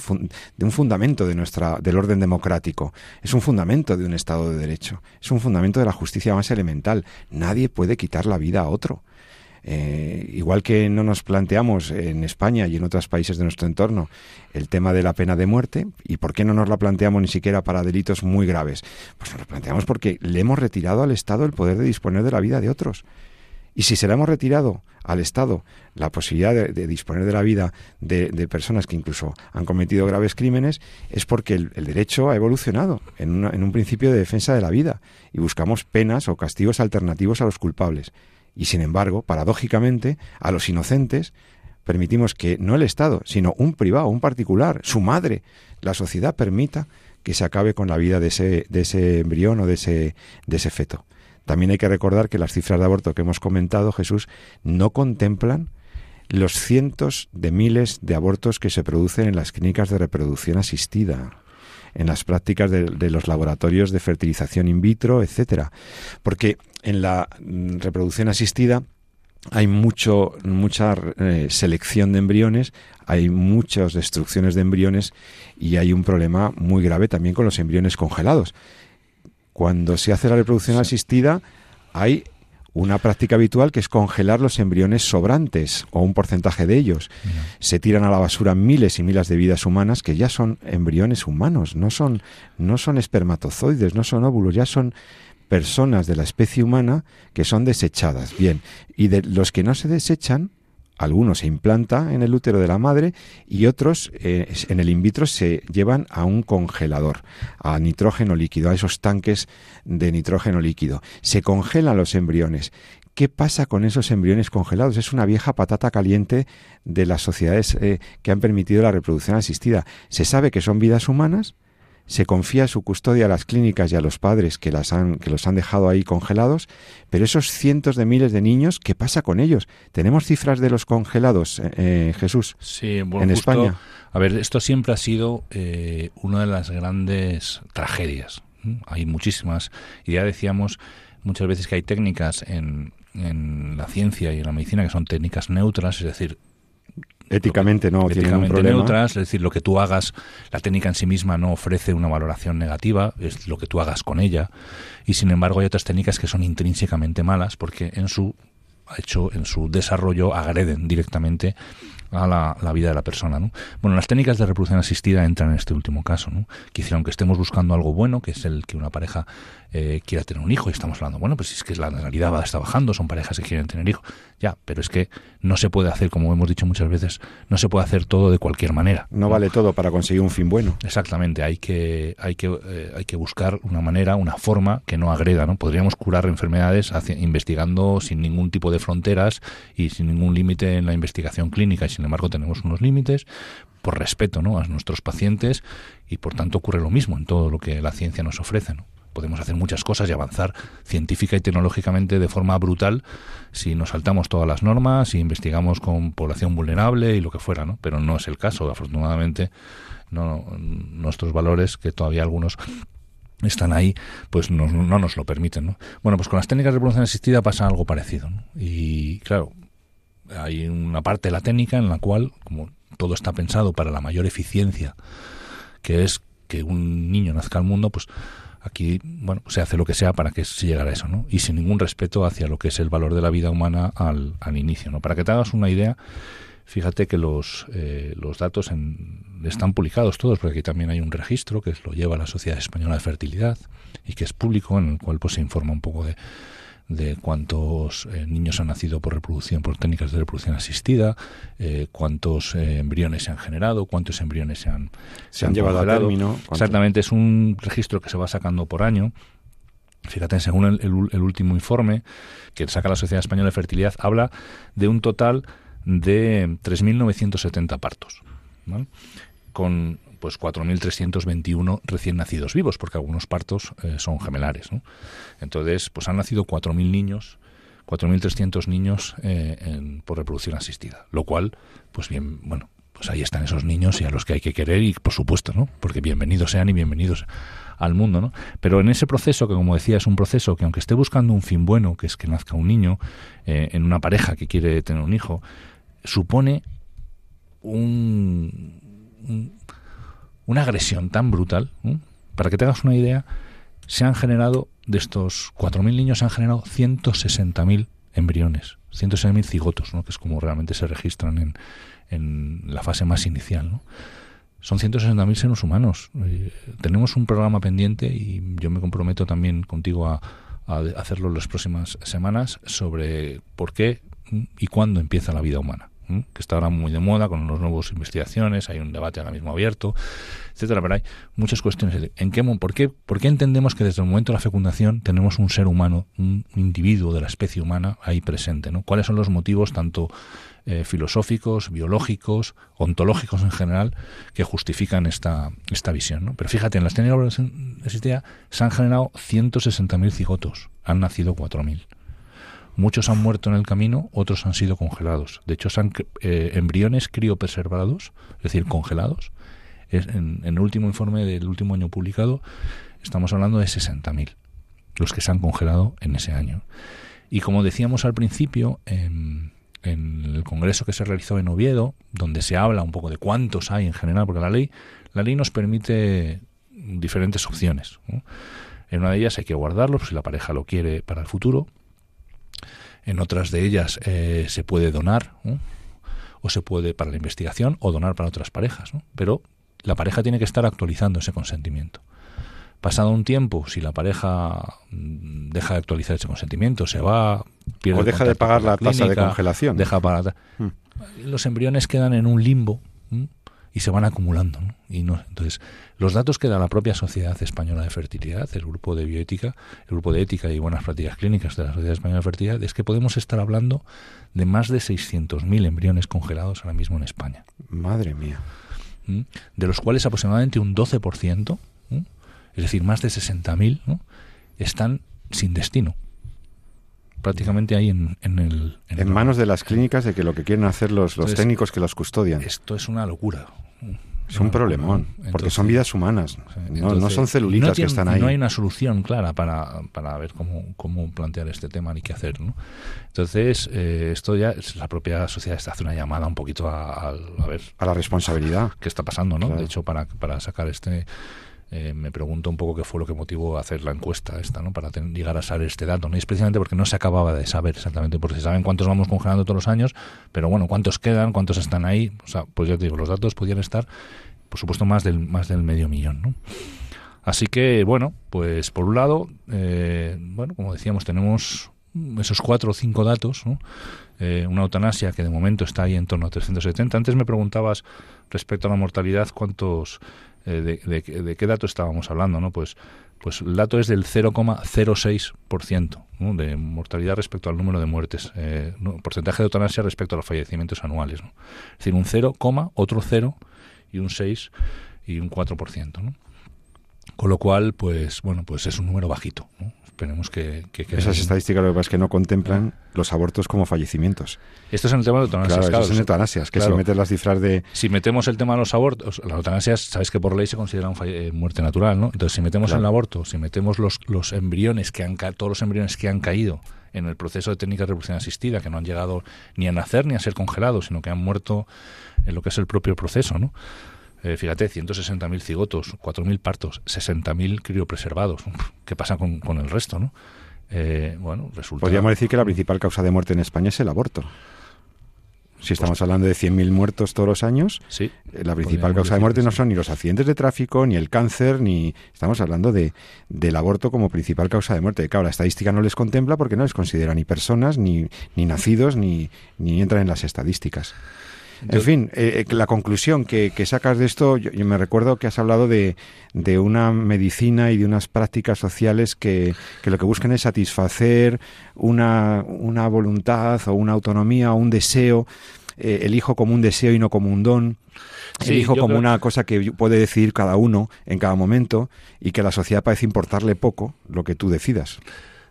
B: de un fundamento de nuestra, del orden democrático. Es un fundamento de un Estado de Derecho. Es un fundamento de la justicia más elemental. Nadie puede quitar la vida a otro. Eh, igual que no nos planteamos en España y en otros países de nuestro entorno el tema de la pena de muerte, ¿y por qué no nos la planteamos ni siquiera para delitos muy graves? Pues nos lo planteamos porque le hemos retirado al Estado el poder de disponer de la vida de otros. Y si se le hemos retirado al Estado la posibilidad de, disponer de la vida de, personas que incluso han cometido graves crímenes, es porque el, derecho ha evolucionado en, en un principio de defensa de la vida y buscamos penas o castigos alternativos a los culpables. Y sin embargo, paradójicamente, a los inocentes permitimos que no el Estado, sino un privado, un particular, su madre, la sociedad permita que se acabe con la vida de ese, de ese embrión o de ese, de ese feto. También hay que recordar que las cifras de aborto que hemos comentado, Jesús, no contemplan los cientos de miles de abortos que se producen en las clínicas de reproducción asistida, en las prácticas de, los laboratorios de fertilización in vitro, etcétera. Porque en la reproducción asistida hay mucho, mucha eh, selección de embriones, hay muchas destrucciones de embriones y hay un problema muy grave también con los embriones congelados cuando se hace la reproducción asistida hay una práctica habitual que es congelar los embriones sobrantes o un porcentaje de ellos. Se tiran a la basura miles y miles de vidas humanas que ya son embriones humanos, no son, no son espermatozoides, no son óvulos, ya son personas de la especie humana que son desechadas. Bien, y de los que no se desechan, algunos se implanta en el útero de la madre y otros eh, en el in vitro se llevan a un congelador, a nitrógeno líquido, a esos tanques de nitrógeno líquido. Se congelan los embriones. ¿Qué pasa con esos embriones congelados? Es una vieja patata caliente de las sociedades eh, que han permitido la reproducción asistida. Se sabe que son vidas humanas, se confía su custodia a las clínicas y a los padres que, las han, que los han dejado ahí congelados, pero esos cientos de miles de niños, ¿qué pasa con ellos? ¿Tenemos cifras de los congelados, eh, eh, Jesús,
C: sí, bueno,
B: en
C: justo,
B: España?
C: A ver, esto siempre ha sido eh, una de las grandes tragedias. Hay muchísimas, y ya decíamos muchas veces que hay técnicas en, en la ciencia y en la medicina que son técnicas neutras, es decir,
B: éticamente no
C: éticamente
B: tienen un problema.
C: neutras, es decir, lo que tú hagas, la técnica en sí misma no ofrece una valoración negativa, es lo que tú hagas con ella, y sin embargo hay otras técnicas que son intrínsecamente malas porque en su hecho, en su desarrollo agreden directamente a la, la, vida de la persona. ¿no? Bueno, las técnicas de reproducción asistida entran en este último caso. ¿no? Quizá aunque estemos buscando algo bueno, que es el que una pareja eh, quiera tener un hijo, y estamos hablando, bueno, pues es que la realidad va, está bajando, son parejas que quieren tener hijos. Ya, pero es que no se puede hacer, como hemos dicho muchas veces, no se puede hacer todo de cualquier manera.
B: No, ¿no? vale todo para conseguir un fin bueno.
C: Exactamente, hay que, hay que, eh, hay que buscar una manera, una forma que no agreda. ¿no? Podríamos curar enfermedades hacia, investigando sin ningún tipo de fronteras y sin ningún límite en la investigación clínica, y sin embargo tenemos unos límites por respeto ¿no? a nuestros pacientes y por tanto ocurre lo mismo en todo lo que la ciencia nos ofrece. ¿no? Podemos hacer muchas cosas y avanzar científica y tecnológicamente de forma brutal si nos saltamos todas las normas y investigamos con población vulnerable y lo que fuera, ¿no? Pero no es el caso, afortunadamente, no nuestros valores que todavía algunos están ahí, pues no, no nos lo permiten, ¿no? Bueno, pues con las técnicas de reproducción asistida pasa algo parecido, ¿no? Y claro, hay una parte de la técnica en la cual, como todo está pensado para la mayor eficiencia, que es que un niño nazca al mundo, pues aquí bueno se hace lo que sea para que se llegara a eso no y sin ningún respeto hacia lo que es el valor de la vida humana al, al inicio no para que te hagas una idea fíjate que los eh, los datos en, están publicados todos porque aquí también hay un registro que lo lleva la Sociedad Española de Fertilidad y que es público en el cual pues se informa un poco de de cuántos eh, niños han nacido por reproducción, por técnicas de reproducción asistida, eh, cuántos eh, embriones se han generado, cuántos embriones se han,
B: se, se han, llevado a término.
C: ¿cuánto? Exactamente, es un registro que se va sacando por año. Fíjate, según el, el, el, último informe que saca la Sociedad Española de Fertilidad, habla de un total de 3.970 partos, ¿vale? con pues 4.321 recién nacidos vivos, porque algunos partos eh, son gemelares. ¿no? Entonces, pues han nacido 4.000 niños, 4.300 niños eh, en, por reproducción asistida, lo cual, pues bien, bueno, pues ahí están esos niños y a los que hay que querer y por supuesto, ¿no? Porque bienvenidos sean y bienvenidos al mundo, ¿no? Pero en ese proceso, que como decía, es un proceso que aunque esté buscando un fin bueno, que es que nazca un niño, eh, en una pareja que quiere tener un hijo, supone un, un una agresión tan brutal. Para que te hagas una idea, se han generado, de estos 4.000 niños, se han generado 160.000 embriones, 160.000 cigotos, ¿no? que es como realmente se registran en, en la fase más inicial. ¿no? Son 160.000 seres humanos. Eh, tenemos un programa pendiente y yo me comprometo también contigo a, a hacerlo en las próximas semanas sobre por qué y cuándo empieza la vida humana que está ahora muy de moda con las nuevas investigaciones, hay un debate ahora mismo abierto, etcétera, pero hay muchas cuestiones. ¿En qué, por, qué, ¿Por qué entendemos que desde el momento de la fecundación tenemos un ser humano, un individuo de la especie humana ahí presente? ¿no? ¿Cuáles son los motivos tanto eh, filosóficos, biológicos, ontológicos en general, que justifican esta, esta visión? ¿no? Pero fíjate, en las técnicas de se han generado 160.000 cigotos, han nacido 4.000. Muchos han muerto en el camino, otros han sido congelados. De hecho, son eh, embriones criopreservados, es decir, congelados. En, el último informe del último año publicado, estamos hablando de 60.000, los que se han congelado en ese año. Y como decíamos al principio, en, en el congreso que se realizó en Oviedo, donde se habla un poco de cuántos hay en general, porque la ley, la ley nos permite diferentes opciones. En una de ellas hay que guardarlos si la pareja lo quiere para el futuro En otras de ellas eh, se puede donar, o se puede para la investigación, o donar para otras parejas. Pero la pareja tiene que estar actualizando ese consentimiento. Pasado un tiempo, si la pareja mm, deja de actualizar ese consentimiento, se va,
B: pierde o deja de pagar la, tasa de congelación,
C: deja para, mm. los embriones quedan en un limbo y se van acumulando. Y no, entonces, los datos que da la propia Sociedad Española de Fertilidad, el grupo de bioética, el grupo de ética y buenas prácticas clínicas de la Sociedad Española de Fertilidad, es que podemos estar hablando de más de 600.000 embriones congelados ahora mismo en España.
B: Madre mía.
C: De los cuales aproximadamente un 12%, es decir, más de 60.000, ¿no? están sin destino prácticamente ahí en, el...
B: En, manos de las clínicas de que lo que quieren hacer los, los técnicos que los custodian.
C: Esto es una locura.
B: Es un problemón, porque son vidas humanas, no, son celulitas que están ahí.
C: No hay una solución clara para, para ver cómo, cómo plantear este tema ni qué hacer. ¿no? Entonces, eh, esto ya es la propia sociedad está hace una llamada un poquito a, a, ver...
B: A la responsabilidad.
C: ¿Qué está pasando? ¿no? De hecho, para, para sacar este eh, me pregunto un poco qué fue lo que motivó hacer la encuesta esta, ¿no? Para llegar a saber este dato, ¿no? Y es precisamente porque no se acababa de saber exactamente, porque se saben cuántos vamos congelando todos los años, pero bueno, cuántos quedan, cuántos están ahí, o sea, pues ya te digo, los datos podían estar, por supuesto, más del, más del medio millón, ¿no? Así que, bueno, pues por un lado, eh, bueno, como decíamos, tenemos esos cuatro o cinco datos, ¿no? Eh, una eutanasia que de momento está ahí en torno a 370. Antes me preguntabas respecto a la mortalidad cuántos eh, de, qué dato estábamos hablando, ¿no? Pues, pues el dato es del 0,06% de mortalidad respecto al número de muertes, eh, porcentaje de eutanasia respecto a los fallecimientos anuales. ¿no? Es decir, un 0, otro 0 y un 6 y un 4%. ¿no? Con lo cual, pues bueno, pues es un número bajito. ¿no? Esperemos que,
B: Esas estadísticas lo que pasa es que no contemplan los abortos como fallecimientos.
C: Esto es en el tema de eutanasias.
B: Claro, claro, eutanasias, que si metes las cifras de...
C: Si metemos el tema de los abortos, las eutanasias, sabes que por ley se considera eh, muerte natural, ¿no? Entonces, si metemos el aborto, si metemos los, los embriones que han todos los embriones que han caído en el proceso de técnica de reproducción asistida, que no han llegado ni a nacer ni a ser congelados, sino que han muerto en lo que es el propio proceso, ¿no? Eh, fíjate, 160.000 cigotos, 4.000 partos, 60.000 criopreservados. ¿Qué pasa con, con el resto, no? Eh, bueno, resulta...
B: Podríamos decir que la principal causa de muerte en España es el aborto. Si estamos pues hablando de 100.000 muertos todos los años,
C: sí,
B: eh, la principal causa de muerte no son ni los accidentes de tráfico, ni el cáncer, ni... Estamos hablando de, del aborto como principal causa de muerte. Claro, la estadística no les contempla porque no les considera ni personas, ni, ni nacidos, ni, ni entran en las estadísticas. En fin, eh, eh, la conclusión que, sacas de esto, yo, me recuerdo que has hablado de, de, una medicina y de unas prácticas sociales que, que lo que buscan es satisfacer una, una, voluntad o una autonomía o un deseo, eh, el hijo como un deseo y no como un don. el hijo como una cosa que puede decidir cada uno en cada momento y que a la sociedad parece importarle poco lo que tú decidas.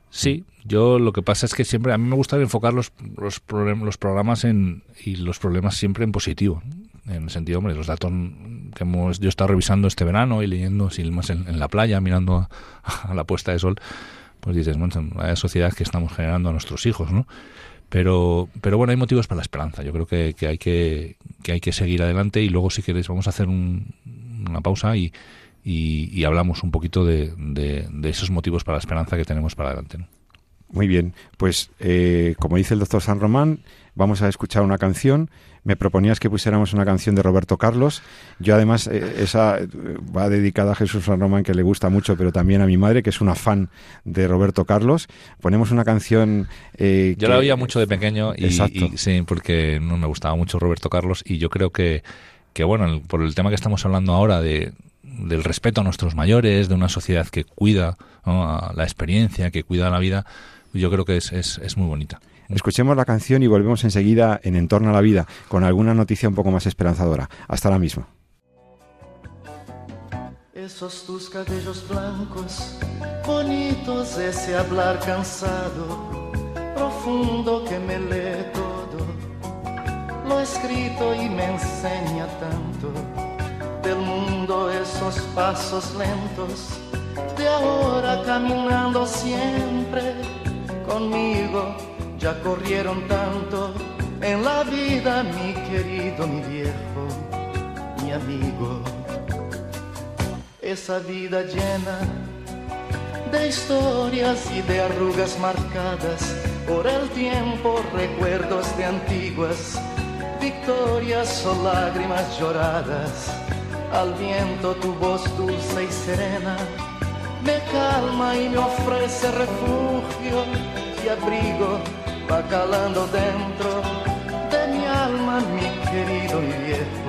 C: Sí, yo lo que pasa es que siempre, a mí me gusta enfocar los, los, los programas en, y los problemas siempre en positivo. En el sentido, hombre, los datos que hemos, yo he estado revisando este verano y leyendo así más en, la playa, mirando a, la puesta de sol, pues dices, bueno, la sociedad que estamos generando a nuestros hijos, ¿no? Pero, pero bueno, hay motivos para la esperanza. Yo creo que, que hay que, que hay que seguir adelante y luego si queréis vamos a hacer una pausa y, y, hablamos un poquito de, de, esos motivos para la esperanza que tenemos para adelante.
B: Muy bien, pues eh, como dice el doctor San Román, vamos a escuchar una canción. Me proponías que pusiéramos una canción de Roberto Carlos. Yo además, eh, esa eh, va dedicada a Jesús San Román, que le gusta mucho, pero también a mi madre, que es una fan de Roberto Carlos. Ponemos una canción...
C: yo la oía mucho de pequeño y, y, sí, porque no me gustaba mucho Roberto Carlos y yo creo que, que bueno, por el tema que estamos hablando ahora de, del respeto a nuestros mayores, de una sociedad que cuida la experiencia, que cuida la vida, yo creo que es, es, es muy bonita.
B: Escuchemos la canción y volvemos enseguida en Entorno a la Vida con alguna noticia un poco más esperanzadora. Hasta la misma.
D: Esos tus cabellos blancos, bonitos, ese hablar cansado, profundo que me lee todo, lo escrito y me enseña tanto del mundo esos pasos lentos de ahora caminando siempre conmigo ya corrieron tanto en la vida mi querido mi viejo mi amigo esa vida llena de historias y de arrugas marcadas por el tiempo recuerdos de antiguas victorias o lágrimas lloradas. Al viento tu voz dulce y serena me calma y me ofrece refugio y abrigo, va calando dentro de mi alma, mi querido y viejo,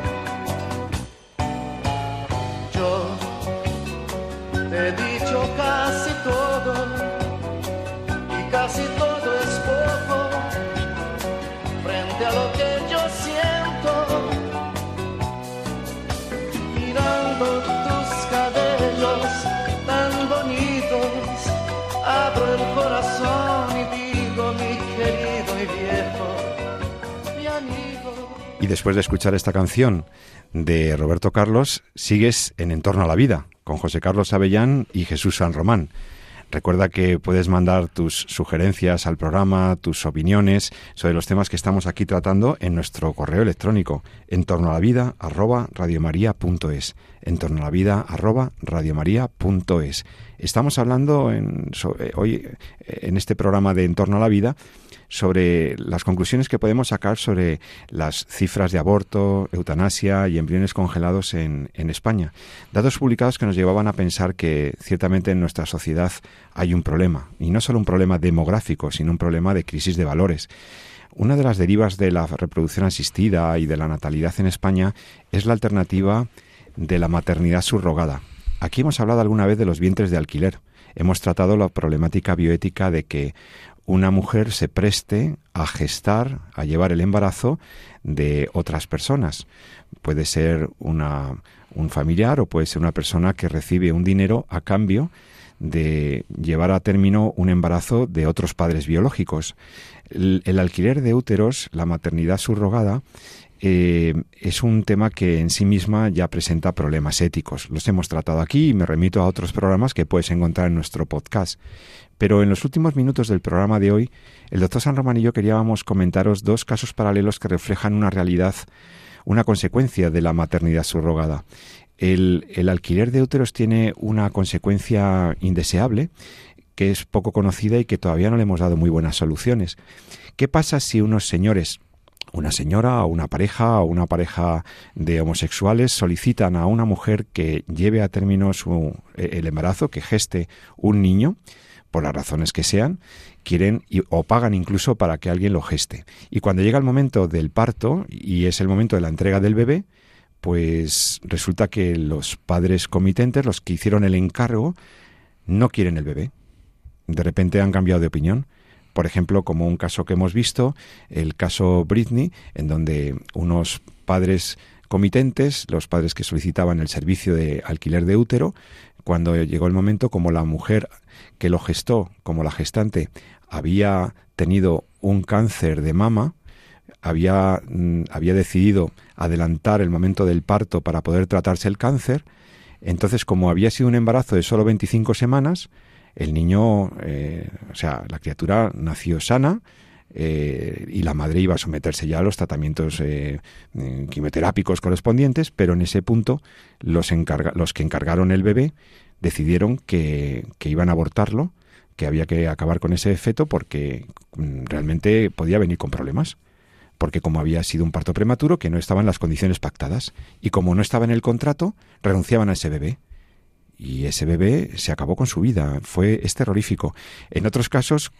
D: y y
B: después de escuchar esta canción de Roberto Carlos sigues en Entorno a la Vida con José Carlos Avellán y Jesús San Román. Recuerda que puedes mandar tus sugerencias al programa, tus opiniones sobre los temas que estamos aquí tratando en nuestro correo electrónico en torno a la vida arroba radiomaria.es en torno a la vida radiomaria.es Estamos hablando en, hoy en este programa de En torno a la vida sobre las conclusiones que podemos sacar sobre las cifras de aborto, eutanasia y embriones congelados en, España. Datos publicados que nos llevaban a pensar que ciertamente en nuestra sociedad hay un problema, y no solo un problema demográfico, sino un problema de crisis de valores. Una de las derivas de la reproducción asistida y de la natalidad en España es la alternativa de la maternidad subrogada. Aquí hemos hablado alguna vez de los vientres de alquiler. Hemos tratado la problemática bioética de que una mujer se preste a gestar, a llevar el embarazo de otras personas. Puede ser una, un familiar o puede ser una persona que recibe un dinero a cambio de llevar a término un embarazo de otros padres biológicos. El, alquiler de úteros, la maternidad subrogada, eh, es un tema que en sí misma ya presenta problemas éticos. Los hemos tratado aquí y me remito a otros programas que puedes encontrar en nuestro podcast. Pero en los últimos minutos del programa de hoy, el doctor San Román y yo queríamos comentaros dos casos paralelos que reflejan una realidad, una consecuencia de la maternidad subrogada. El, el alquiler de úteros tiene una consecuencia indeseable que es poco conocida y que todavía no le hemos dado muy buenas soluciones. ¿Qué pasa si unos señores una señora o una pareja o una pareja de homosexuales solicitan a una mujer que lleve a término su, el embarazo, que geste un niño, por las razones que sean, quieren o pagan incluso para que alguien lo geste. Y cuando llega el momento del parto y es el momento de la entrega del bebé, pues resulta que los padres comitentes, los que hicieron el encargo, no quieren el bebé. De repente han cambiado de opinión. Por ejemplo, como un caso que hemos visto, el caso Britney, en donde unos padres comitentes, los padres que solicitaban el servicio de alquiler de útero, cuando llegó el momento, como la mujer que lo gestó, como la gestante, había tenido un cáncer de mama, había, mm, había decidido adelantar el momento del parto para poder tratarse el cáncer, entonces como había sido un embarazo de solo 25 semanas, el niño, eh, o sea, la criatura nació sana, eh, y la madre iba a someterse ya a los tratamientos eh, quimioterápicos correspondientes, pero en ese punto los, los que encargaron el bebé decidieron que, que, iban a abortarlo, que había que acabar con ese feto porque mm, realmente podía venir con problemas. Porque como había sido un parto prematuro, que no estaban las condiciones pactadas. Y como no estaba en el contrato, renunciaban a ese bebé y ese bebé se acabó con su vida. Fue es terrorífico. En otros casos,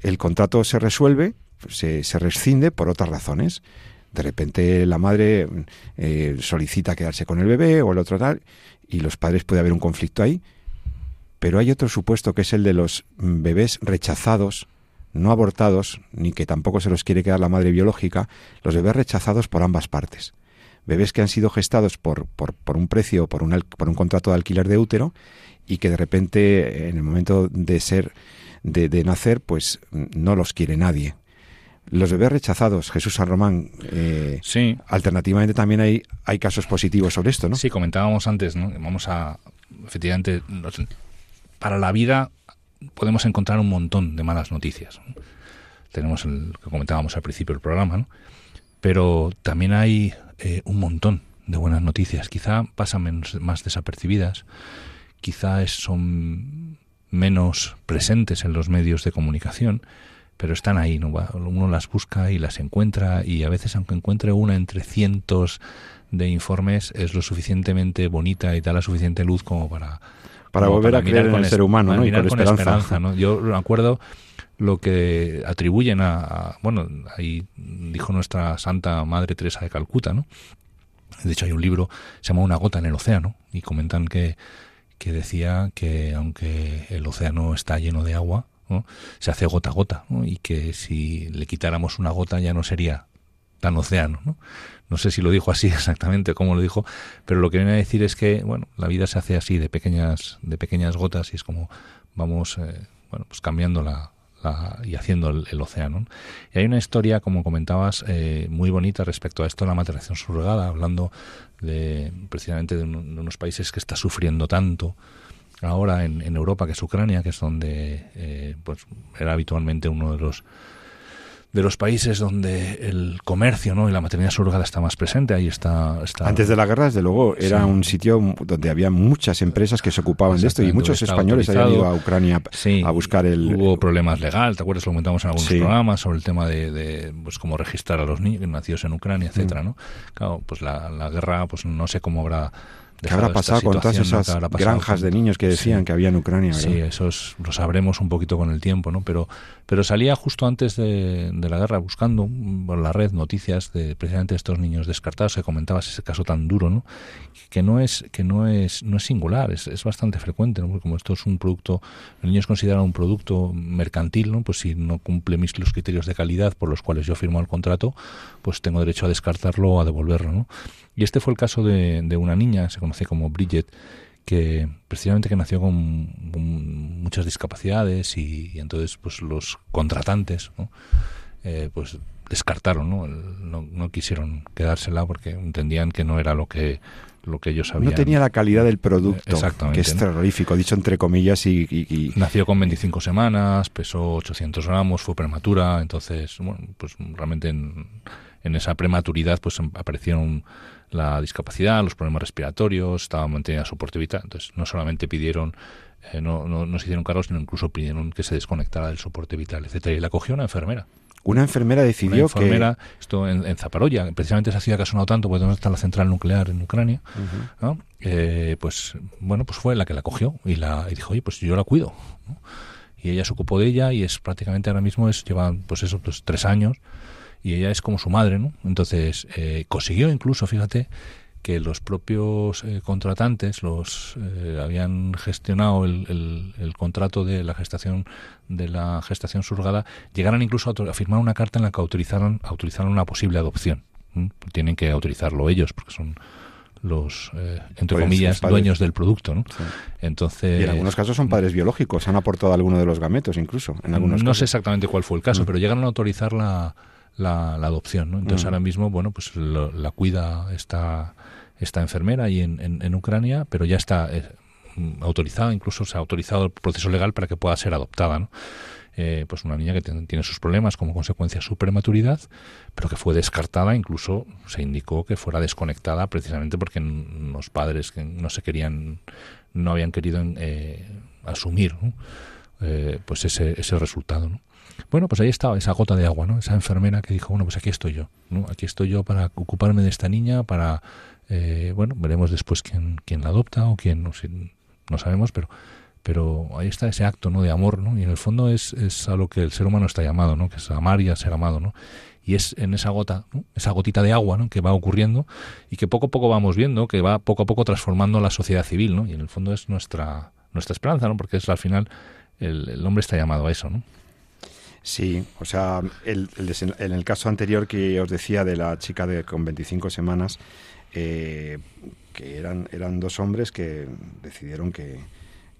B: el contrato se resuelve, se, se rescinde por otras razones. De repente la madre eh, solicita quedarse con el bebé o el otro tal, y los padres puede haber un conflicto ahí. Pero hay otro supuesto que es el de los bebés rechazados, no abortados, ni que tampoco se los quiere quedar la madre biológica, los bebés rechazados por ambas partes. Bebés que han sido gestados por, por, por un precio, por un, por un contrato de alquiler de útero, y que de repente, en el momento de ser, de, de nacer, pues no los quiere nadie. Los bebés rechazados, Jesús San Román, eh,
C: Sí,
B: alternativamente también hay, hay casos positivos sobre esto, ¿no?
C: Sí, comentábamos antes, ¿no? Vamos a, efectivamente, los- para la vida podemos encontrar un montón de malas noticias. ¿no? Tenemos el que comentábamos al principio del programa, ¿no? Pero también hay eh, un montón de buenas noticias. Quizá pasan menos, más desapercibidas, quizá son menos presentes en los medios de comunicación, pero están ahí, ¿no? Uno las busca y las encuentra y a veces aunque encuentre una entre cientos de informes es lo suficientemente bonita y da la suficiente luz como para
B: Para
C: como
B: volver a creer en
C: con
B: el ser humano, ¿no? Y con
C: con
B: esperanza.
C: ¿no? Yo me acuerdo lo que atribuyen a, bueno, ahí dijo nuestra santa madre Teresa de Calcuta, ¿no? De hecho hay un libro se llama Una gota en el océano y comentan que que decía que aunque el océano está lleno de agua, ¿no? se hace gota a gota, ¿no? y que si le quitáramos una gota ya no sería tan océano, ¿no? No sé si lo dijo así exactamente como lo dijo, pero lo que viene a decir es que, bueno, la vida se hace así de pequeñas, de pequeñas gotas y es como vamos, eh, bueno, pues cambiando la, la- y haciendo el, océano. Y hay una historia, como comentabas, eh, muy bonita respecto a esto de la maternación surrogada, hablando de precisamente de, un- de unos países que está sufriendo tanto ahora en, en Europa, que es Ucrania, que es donde eh, pues era habitualmente uno de los de los países donde el comercio ¿no? y la maternidad surrogada está más presente. Ahí está. está
B: Antes de la guerra, desde luego, era
C: Sí.
B: un sitio donde había muchas empresas que se ocupaban de esto y muchos españoles habían ido a Ucrania
C: Sí,
B: a buscar el...
C: Hubo problemas legales, ¿te acuerdas? Lo comentamos en algunos
B: Sí.
C: programas sobre el tema de, de, pues cómo registrar a los niños nacidos en Ucrania,
B: Mm.
C: etcétera, ¿no? Claro, pues la, la guerra, pues no sé cómo habrá
B: ¿Qué habrá pasado con todas esas
C: ¿Qué habrá pasado
B: granjas
C: con-
B: de niños que decían
C: Sí.
B: que había en Ucrania?
C: Sí, eso es- lo sabremos un poquito con el tiempo, ¿no? Pero, pero salía justo antes de, de la guerra buscando mm, por la red noticias de precisamente estos niños descartados. Se comentabas ese caso tan duro, ¿no? Que no es que no es no es singular, es, es bastante frecuente, ¿no? Porque como esto es un producto, el niño es considerado un producto mercantil, ¿no? Pues si no cumple mis los criterios de calidad por los cuales yo firmo el contrato, pues tengo derecho a descartarlo o a devolverlo, ¿no? Y este fue el caso de, de una niña, se conoce como Bridget, que precisamente que nació con, con muchas discapacidades y, y entonces pues los contratantes ¿no? Eh, pues descartaron ¿no? El- no no quisieron quedársela porque entendían que no era lo que lo que ellos habían
B: No tenía la calidad del producto,
C: Exactamente,
B: que es
C: ¿no?
B: terrorífico, dicho entre comillas, y, y- y-
C: Nació con 25 semanas, pesó 800 gramos, fue prematura, entonces, bueno, pues realmente en, en esa prematuridad pues aparecieron la discapacidad, los problemas respiratorios, estaba mantenida soporte vital, entonces no solamente pidieron, eh, no, no, no se hicieron cargo, sino incluso pidieron que se desconectara del soporte vital, etcétera Y la cogió una enfermera.
B: una enfermera
C: Una
B: decidió
C: enfermera, esto en, en Zaparoya, precisamente se hacía que ha sonado tanto, porque donde está la central nuclear en Ucrania,
B: que...
C: ¿no? Eh, pues bueno, pues fue la que la cogió y la y dijo, oye, pues yo la cuido. ¿no? Y ella se ocupó de ella y es prácticamente ahora mismo es lleva pues eso, pues tres años y ella es como su madre, ¿no? Entonces eh, consiguió incluso, fíjate, que los propios eh, contratantes los eh, habían gestionado el, el- el contrato de la gestación de la gestación surrogada llegaran incluso a, a firmar una carta en la que autorizaran autorizaran una posible adopción tienen que autorizarlo ellos porque son los eh, entre
B: Pues,
C: comillas dueños del producto ¿no?
B: Sí.
C: entonces
B: Y en algunos casos son padres biológicos, han aportado alguno de los gametos incluso. En algunos
C: no sé exactamente cuál fue el caso,
B: Mm.
C: pero llegaron a autorizar la, la, la adopción, ¿no? Entonces ahora mismo, bueno, pues lo- la cuida esta, esta enfermera ahí en, en, en Ucrania, pero ya está eh, autorizada, incluso se ha autorizado el proceso legal para que pueda ser adoptada, ¿no? Eh, pues una niña que tiene sus problemas como consecuencia de su prematuridad, pero que fue descartada, incluso se indicó que fuera desconectada precisamente porque los padres que no se querían, no habían querido eh, asumir ¿no? Eh, pues ese, ese resultado. ¿no? Bueno, pues ahí estaba esa gota de agua, ¿no? Esa enfermera que dijo, bueno, pues aquí estoy yo, ¿no? Aquí estoy yo para ocuparme de esta niña, para, eh, bueno, veremos después quién, quién la adopta o quién, no, sé, no sabemos, pero pero ahí está ese acto no de amor no y en el fondo es, es a lo que el ser humano está llamado no que es amar y a ser amado no y es en esa gota ¿no? esa gotita de agua ¿no? que va ocurriendo y que poco a poco vamos viendo que va poco a poco transformando la sociedad civil no y en el fondo es nuestra nuestra esperanza, ¿no? Porque es al final el, hombre está llamado a eso, ¿no?
B: Sí, o sea, el, en el caso anterior que os decía de la chica de con 25 semanas, eh, que eran, eran dos hombres que decidieron que,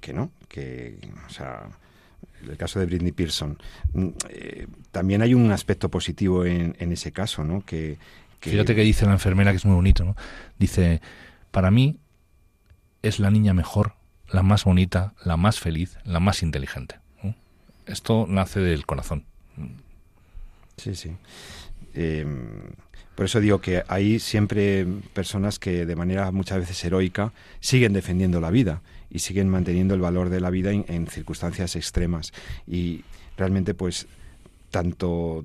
B: que no, que, o sea, el caso de Britney Pearson. Mm, eh, también hay un aspecto positivo en, en ese caso, ¿no? Que, que,
C: Fíjate que dice la enfermera que es muy bonito, ¿no? Dice, para mí es la niña mejor, la más bonita, la más feliz, la más inteligente. Esto nace del corazón.
B: Sí, sí. Eh, por eso digo que hay siempre personas que de manera muchas veces heroica siguen defendiendo la vida y siguen manteniendo el valor de la vida en, circunstancias extremas. Y realmente, pues, tanto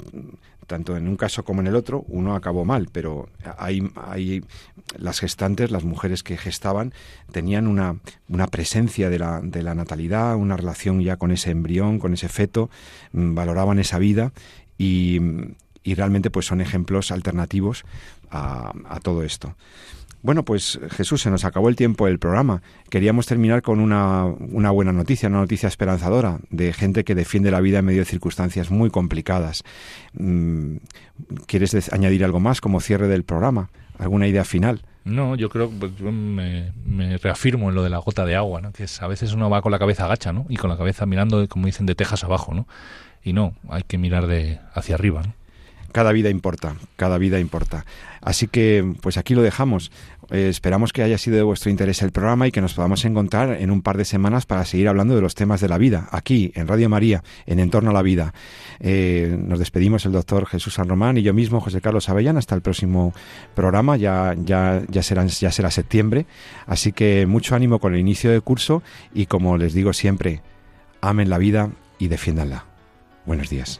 B: tanto en un caso como en el otro, uno acabó mal, pero hay, las gestantes, las mujeres que gestaban, tenían una, una presencia de la, de la natalidad, una relación ya con ese embrión, con ese feto, mm, valoraban esa vida y, y realmente pues son ejemplos alternativos a todo esto. Bueno, pues Jesús, se nos acabó el tiempo del programa. Queríamos terminar con una, una, buena noticia, una noticia esperanzadora de gente que defiende la vida en medio de circunstancias muy complicadas. Mm, ¿Quieres añadir algo más como cierre del programa? ¿Alguna idea final?
C: No, yo creo, pues, yo me, reafirmo en lo de la gota de agua, ¿no? que a veces uno va con la cabeza agacha ¿no? y con la cabeza mirando, como dicen, de tejas abajo, ¿no? y no, hay que mirar de hacia arriba. ¿no?
B: Cada vida importa, cada vida importa. Así que, pues aquí lo dejamos. Eh, esperamos que haya sido de vuestro interés el programa y que nos podamos encontrar en un par de semanas para seguir hablando de los temas de la vida, aquí en Radio María, en Entorno a la Vida. Eh, nos despedimos el doctor Jesús San Román y yo mismo, José Carlos Avellán, hasta el próximo programa, ya, ya, ya, ya será septiembre. Así que mucho ánimo con el inicio del curso y como les digo siempre, amen la vida y defiéndanla. Buenos días.